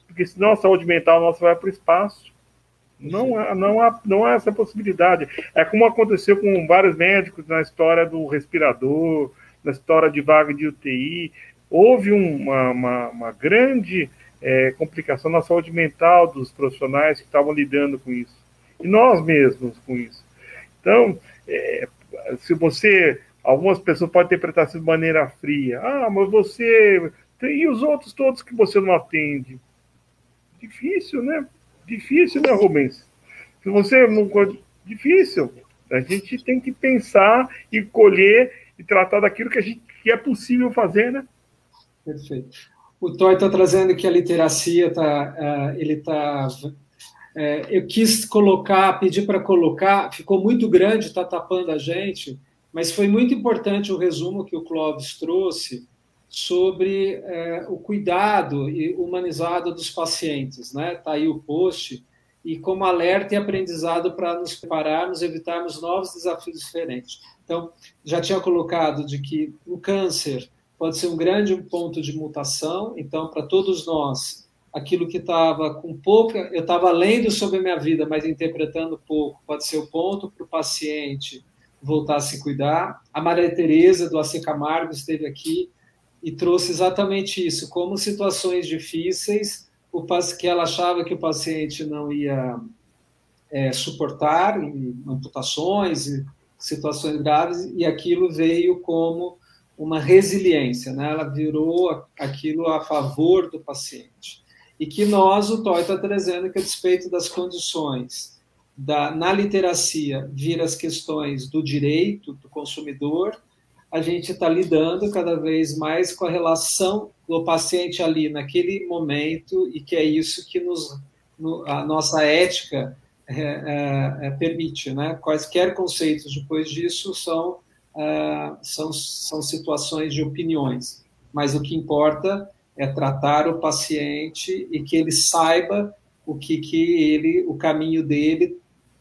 Porque senão a saúde mental nossa vai para o espaço. Não há, não, há, não há essa possibilidade. É como aconteceu com vários médicos na história do respirador, na história de vaga de UTI. Houve uma, uma, uma grande é, complicação na saúde mental dos profissionais que estavam lidando com isso. E nós mesmos com isso. Então, é, se você. Algumas pessoas podem interpretar isso de maneira fria. Ah, mas você. E os outros todos que você não atende? Difícil, né? Difícil, né, Rubens? Se você não. Difícil. A gente tem que pensar e colher e tratar daquilo que, a gente, que é possível fazer, né? Perfeito. O Toy está trazendo que a literacia tá, uh, ele. Uh, é, eu quis colocar, pedir para colocar, ficou muito grande, está tapando a gente, mas foi muito importante o resumo que o Clóvis trouxe sobre é, o cuidado e humanizado dos pacientes, né? Está aí o post e como alerta e aprendizado para nos prepararmos, evitarmos novos desafios diferentes. Então, já tinha colocado de que o câncer pode ser um grande ponto de mutação, então, para todos nós, aquilo que estava com pouca, eu estava lendo sobre a minha vida, mas interpretando pouco, pode ser o ponto para o paciente voltar a se cuidar. A Maria Tereza, do AC Camargo, esteve aqui, e trouxe exatamente isso, como situações difíceis, o que ela achava que o paciente não ia é, suportar, amputações, situações graves, e aquilo veio como uma resiliência, né? ela virou aquilo a favor do paciente. E que nós, o TOI está trazendo que, a despeito das condições da, na literacia, vir as questões do direito do consumidor, a gente está lidando cada vez mais com a relação do paciente ali naquele momento e que é isso que nos a nossa ética é, é, é, permite, né? Quaisquer conceitos depois disso são é, são são situações de opiniões, mas o que importa é tratar o paciente e que ele saiba o que que ele o caminho dele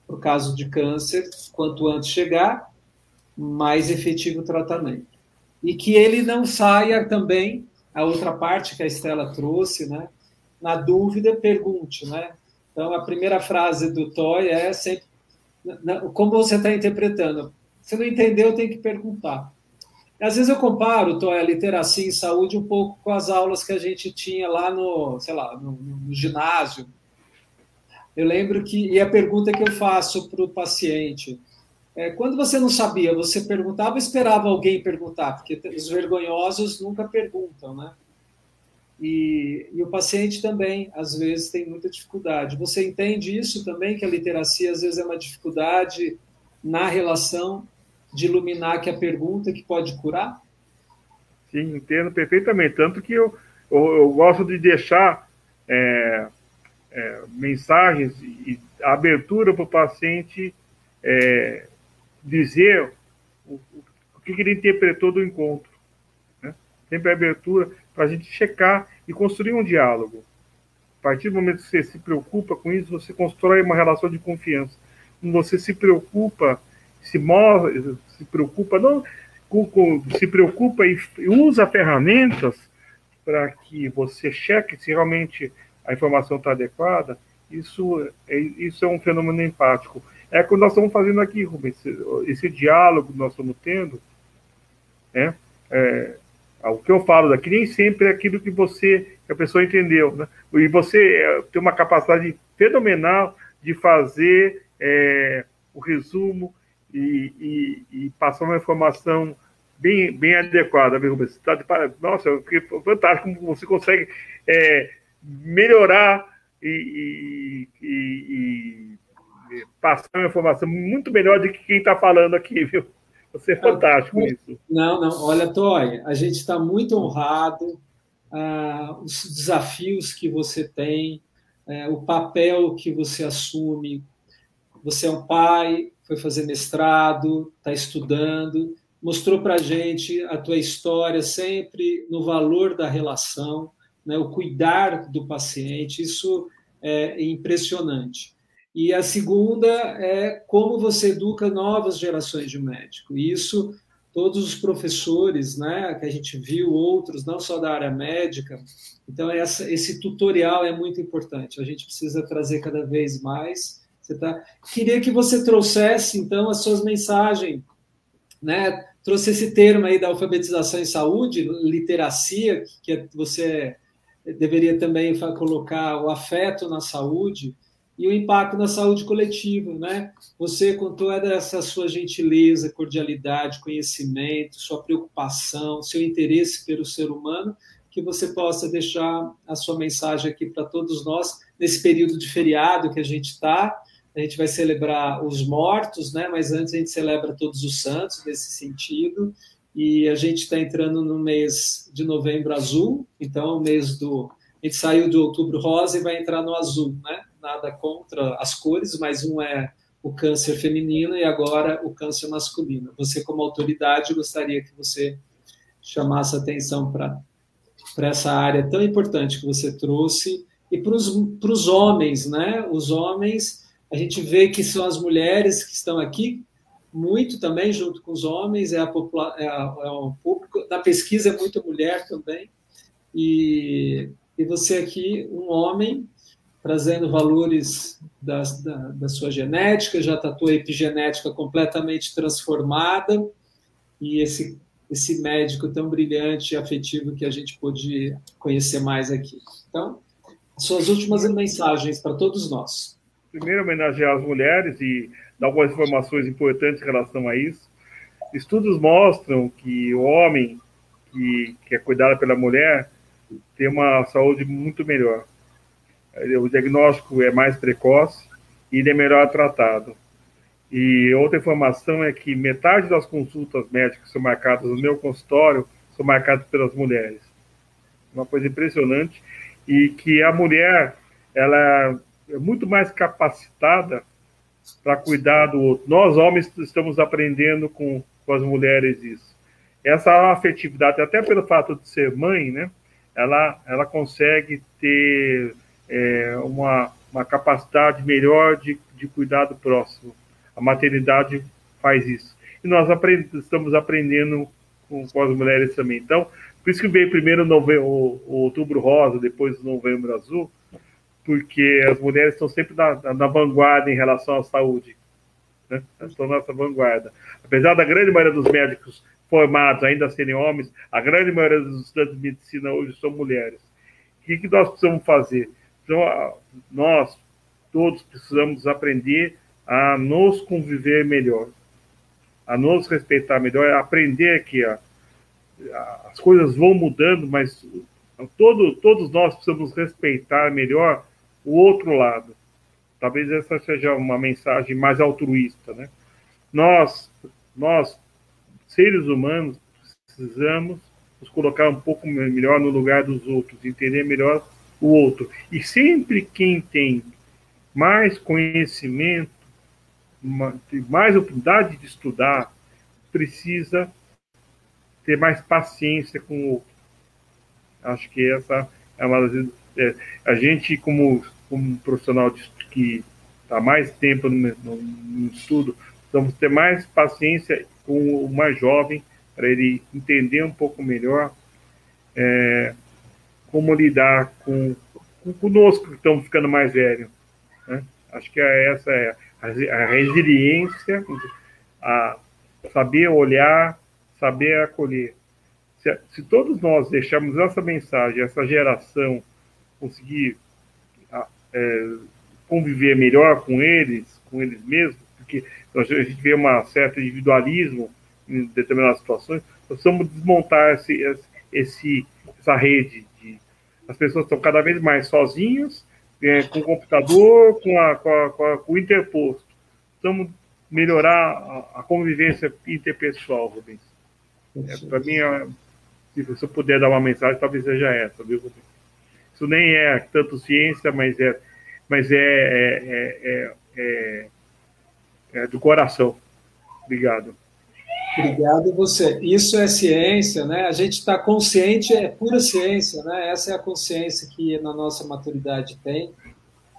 no caso de câncer quanto antes chegar mais efetivo tratamento. E que ele não saia também, a outra parte que a Estela trouxe, né? Na dúvida, pergunte, né? Então, a primeira frase do Toy é sempre como você está interpretando. Se não entendeu, tem que perguntar. Às vezes eu comparo, Toy, a literacia em saúde um pouco com as aulas que a gente tinha lá no, sei lá, no, no ginásio. Eu lembro que, e a pergunta que eu faço para o paciente, quando você não sabia, você perguntava ou esperava alguém perguntar? Porque os vergonhosos nunca perguntam, né? E, e, o paciente também, às vezes, tem muita dificuldade. Você entende isso também, que a literacia, às vezes, é uma dificuldade na relação de iluminar que a pergunta que pode curar? Sim, entendo perfeitamente. Tanto que eu, eu, eu gosto de deixar é, é, mensagens e abertura para o paciente é, dizer o, o que ele interpretou do encontro. Né? Sempre a abertura para a gente checar e construir um diálogo. A partir do momento que você se preocupa com isso, você constrói uma relação de confiança. Quando você se preocupa, se move, se preocupa, não, com, com, se preocupa e, e usa ferramentas para que você cheque se realmente a informação está adequada, isso é, isso é um fenômeno empático. É o que nós estamos fazendo aqui, Rubens, esse, esse diálogo que nós estamos tendo, né? É, o que eu falo daqui nem sempre é aquilo que você, que a pessoa entendeu, né? E você é, tem uma capacidade fenomenal de fazer é, o resumo e, e, e, passar uma informação bem, bem adequada, viu, Rubens? Tá de, nossa, que fantástico como você consegue é, melhorar e, e passar uma informação muito melhor do que quem está falando aqui, viu? Você é fantástico nisso. Não, não, olha, Toy, a gente está muito honrado, ah, os desafios que você tem, é, o papel que você assume. Você é um pai, foi fazer mestrado, está estudando, mostrou para a gente a tua história sempre no valor da relação, né, o cuidar do paciente, isso é impressionante. E a segunda é como você educa novas gerações de médico. Isso todos os professores, né, que a gente viu, outros, não só da área médica. Então, essa, esse tutorial é muito importante. A gente precisa trazer cada vez mais Tá... Queria que você trouxesse, então, as suas mensagens, né? Trouxe esse termo aí da alfabetização em saúde, literacia, que você deveria também colocar o afeto na saúde e o impacto na saúde coletiva, né? Você com toda essa sua gentileza, cordialidade, conhecimento, sua preocupação, seu interesse pelo ser humano, que você possa deixar a sua mensagem aqui para todos nós nesse período de feriado que a gente está. A gente vai celebrar os mortos, né? Mas antes a gente celebra todos os santos nesse sentido. E a gente está entrando no mês de novembro azul, então o mês do a gente saiu do outubro rosa e vai entrar no azul, né? Nada contra as cores, mas um é o câncer feminino e agora o câncer masculino. Você, como autoridade, gostaria que você chamasse atenção para essa área tão importante que você trouxe e para os homens, né? Os homens, a gente vê que são as mulheres que estão aqui muito também junto com os homens, é a, é, a, é o público, na pesquisa é muita mulher também, e, e você aqui, um homem, trazendo valores da, da, sua genética, já está a tua epigenética completamente transformada, e esse, esse médico tão brilhante e afetivo que a gente pôde conhecer mais aqui. Então, suas últimas mensagens para todos nós. Primeiro, homenagear as mulheres e dar algumas informações importantes em relação a isso. Estudos mostram que o homem que, que é cuidado pela mulher tem uma saúde muito melhor. O diagnóstico é mais precoce e ele é melhor tratado. E outra informação é que metade das consultas médicas que são marcadas no meu consultório são marcadas pelas mulheres. Uma coisa impressionante. E que a mulher, ela é muito mais capacitada para cuidar do outro. Nós, homens, estamos aprendendo com, com as mulheres isso. Essa afetividade, até pelo fato de ser mãe, né, ela, ela consegue ter é, uma, uma capacidade melhor de, de cuidar do próximo. A maternidade faz isso. E nós aprend estamos aprendendo com, com, as mulheres também. Então, por isso que veio primeiro o, o, outubro rosa, depois o novembro azul, porque as mulheres estão sempre na, na vanguarda em relação à saúde. Né? Estão nessa vanguarda. Apesar da grande maioria dos médicos formados ainda serem homens, a grande maioria dos estudantes de medicina hoje são mulheres. O que, que nós precisamos fazer? Então, nós todos precisamos aprender a nos conviver melhor, a nos respeitar melhor, aprender que a, as coisas vão mudando, mas todo, todos nós precisamos respeitar melhor o outro lado. Talvez essa seja uma mensagem mais altruísta, né? Nós, nós seres humanos, precisamos nos colocar um pouco melhor no lugar dos outros, entender melhor o outro. E sempre quem tem mais conhecimento, mais oportunidade de estudar, precisa ter mais paciência com o outro. Acho que essa é uma das é, a gente, como, como profissional de, que está mais tempo no, no, no estudo, vamos ter mais paciência com o mais jovem, para ele entender um pouco melhor é, como lidar com, com conosco que estamos ficando mais velhos. Né? Acho que é essa é a, resiliência, a saber olhar, saber acolher. Se, se todos nós deixarmos essa mensagem, essa geração conseguir é, conviver melhor com eles, com eles mesmos, porque a gente vê um certo individualismo em determinadas situações, nós precisamos desmontar esse, esse, essa rede. As pessoas estão cada vez mais sozinhas, é, com o computador, com, a, com, a, com, a, com o interposto. Precisamos melhorar a, convivência interpessoal, Rubens. É, Para mim, é, se você puder dar uma mensagem, talvez seja essa, viu, Rubens? Isso nem é tanto ciência, mas é, mas é, é, é, é do coração. Obrigado. Obrigado você. Isso é ciência, né? A gente está consciente, é pura ciência, né? Essa é a consciência que na nossa maturidade tem.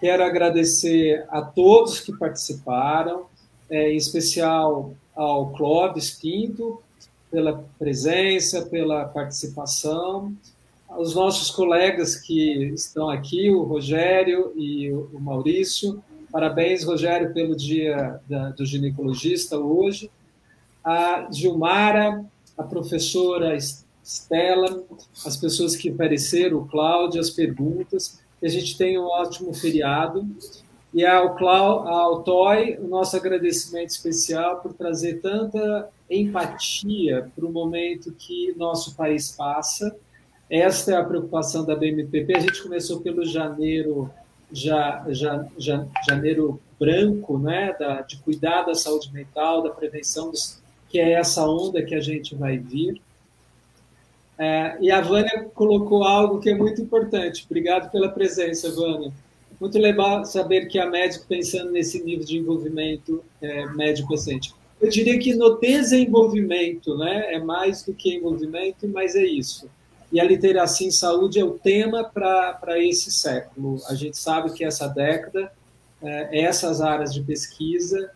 Quero agradecer a todos que participaram, é, em especial ao Clóvis Pinto, pela presença, pela participação os nossos colegas que estão aqui, o Rogério e o Maurício, Parabéns, Rogério, pelo dia do ginecologista hoje. A Gilmara, a professora Estela, as pessoas que apareceram, o Cláudio, as perguntas. Que a gente tenha um ótimo feriado. E ao, Clau, ao Toy, o nosso agradecimento especial por trazer tanta empatia para o momento que nosso país passa. Esta é a preocupação da BMPP. A gente começou pelo janeiro, já, já, já, janeiro branco, né, da, de cuidar da saúde mental, da prevenção, dos, que é essa onda que a gente vai vir. É, e a Vânia colocou algo que é muito importante. Obrigado pela presença, Vânia. Muito legal saber que a médico pensando nesse nível de envolvimento é, médico-paciente. Eu diria que no desenvolvimento, né, é mais do que envolvimento, mas é isso. E a literacia em saúde é o tema para esse século. A gente sabe que essa década, é, essas áreas de pesquisa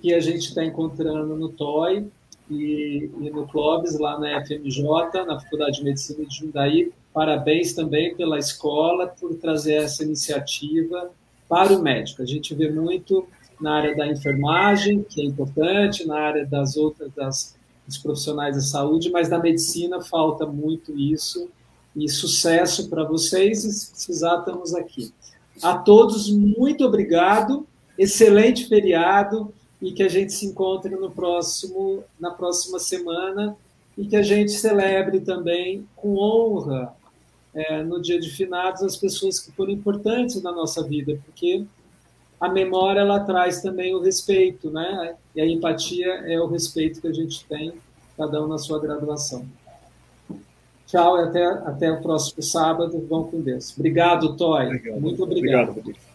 que a gente está encontrando no TOI e, e no CLOBES, lá na FMJ, na Faculdade de Medicina de Jundiaí, Parabéns também pela escola por trazer essa iniciativa para o médico. A gente vê muito na área da enfermagem, que é importante, na área das outras, das, dos profissionais da saúde, mas na medicina falta muito isso. E sucesso para vocês, e se precisar, estamos aqui. A todos, muito obrigado, excelente feriado, e que a gente se encontre no próximo, na próxima semana e que a gente celebre também com honra é, no dia de finados as pessoas que foram importantes na nossa vida, porque a memória ela traz também o respeito, né? E a empatia é o respeito que a gente tem, cada um na sua graduação. Tchau e até, até o próximo sábado. Vão com Deus. Obrigado, Toy. Obrigado. Muito obrigado. obrigado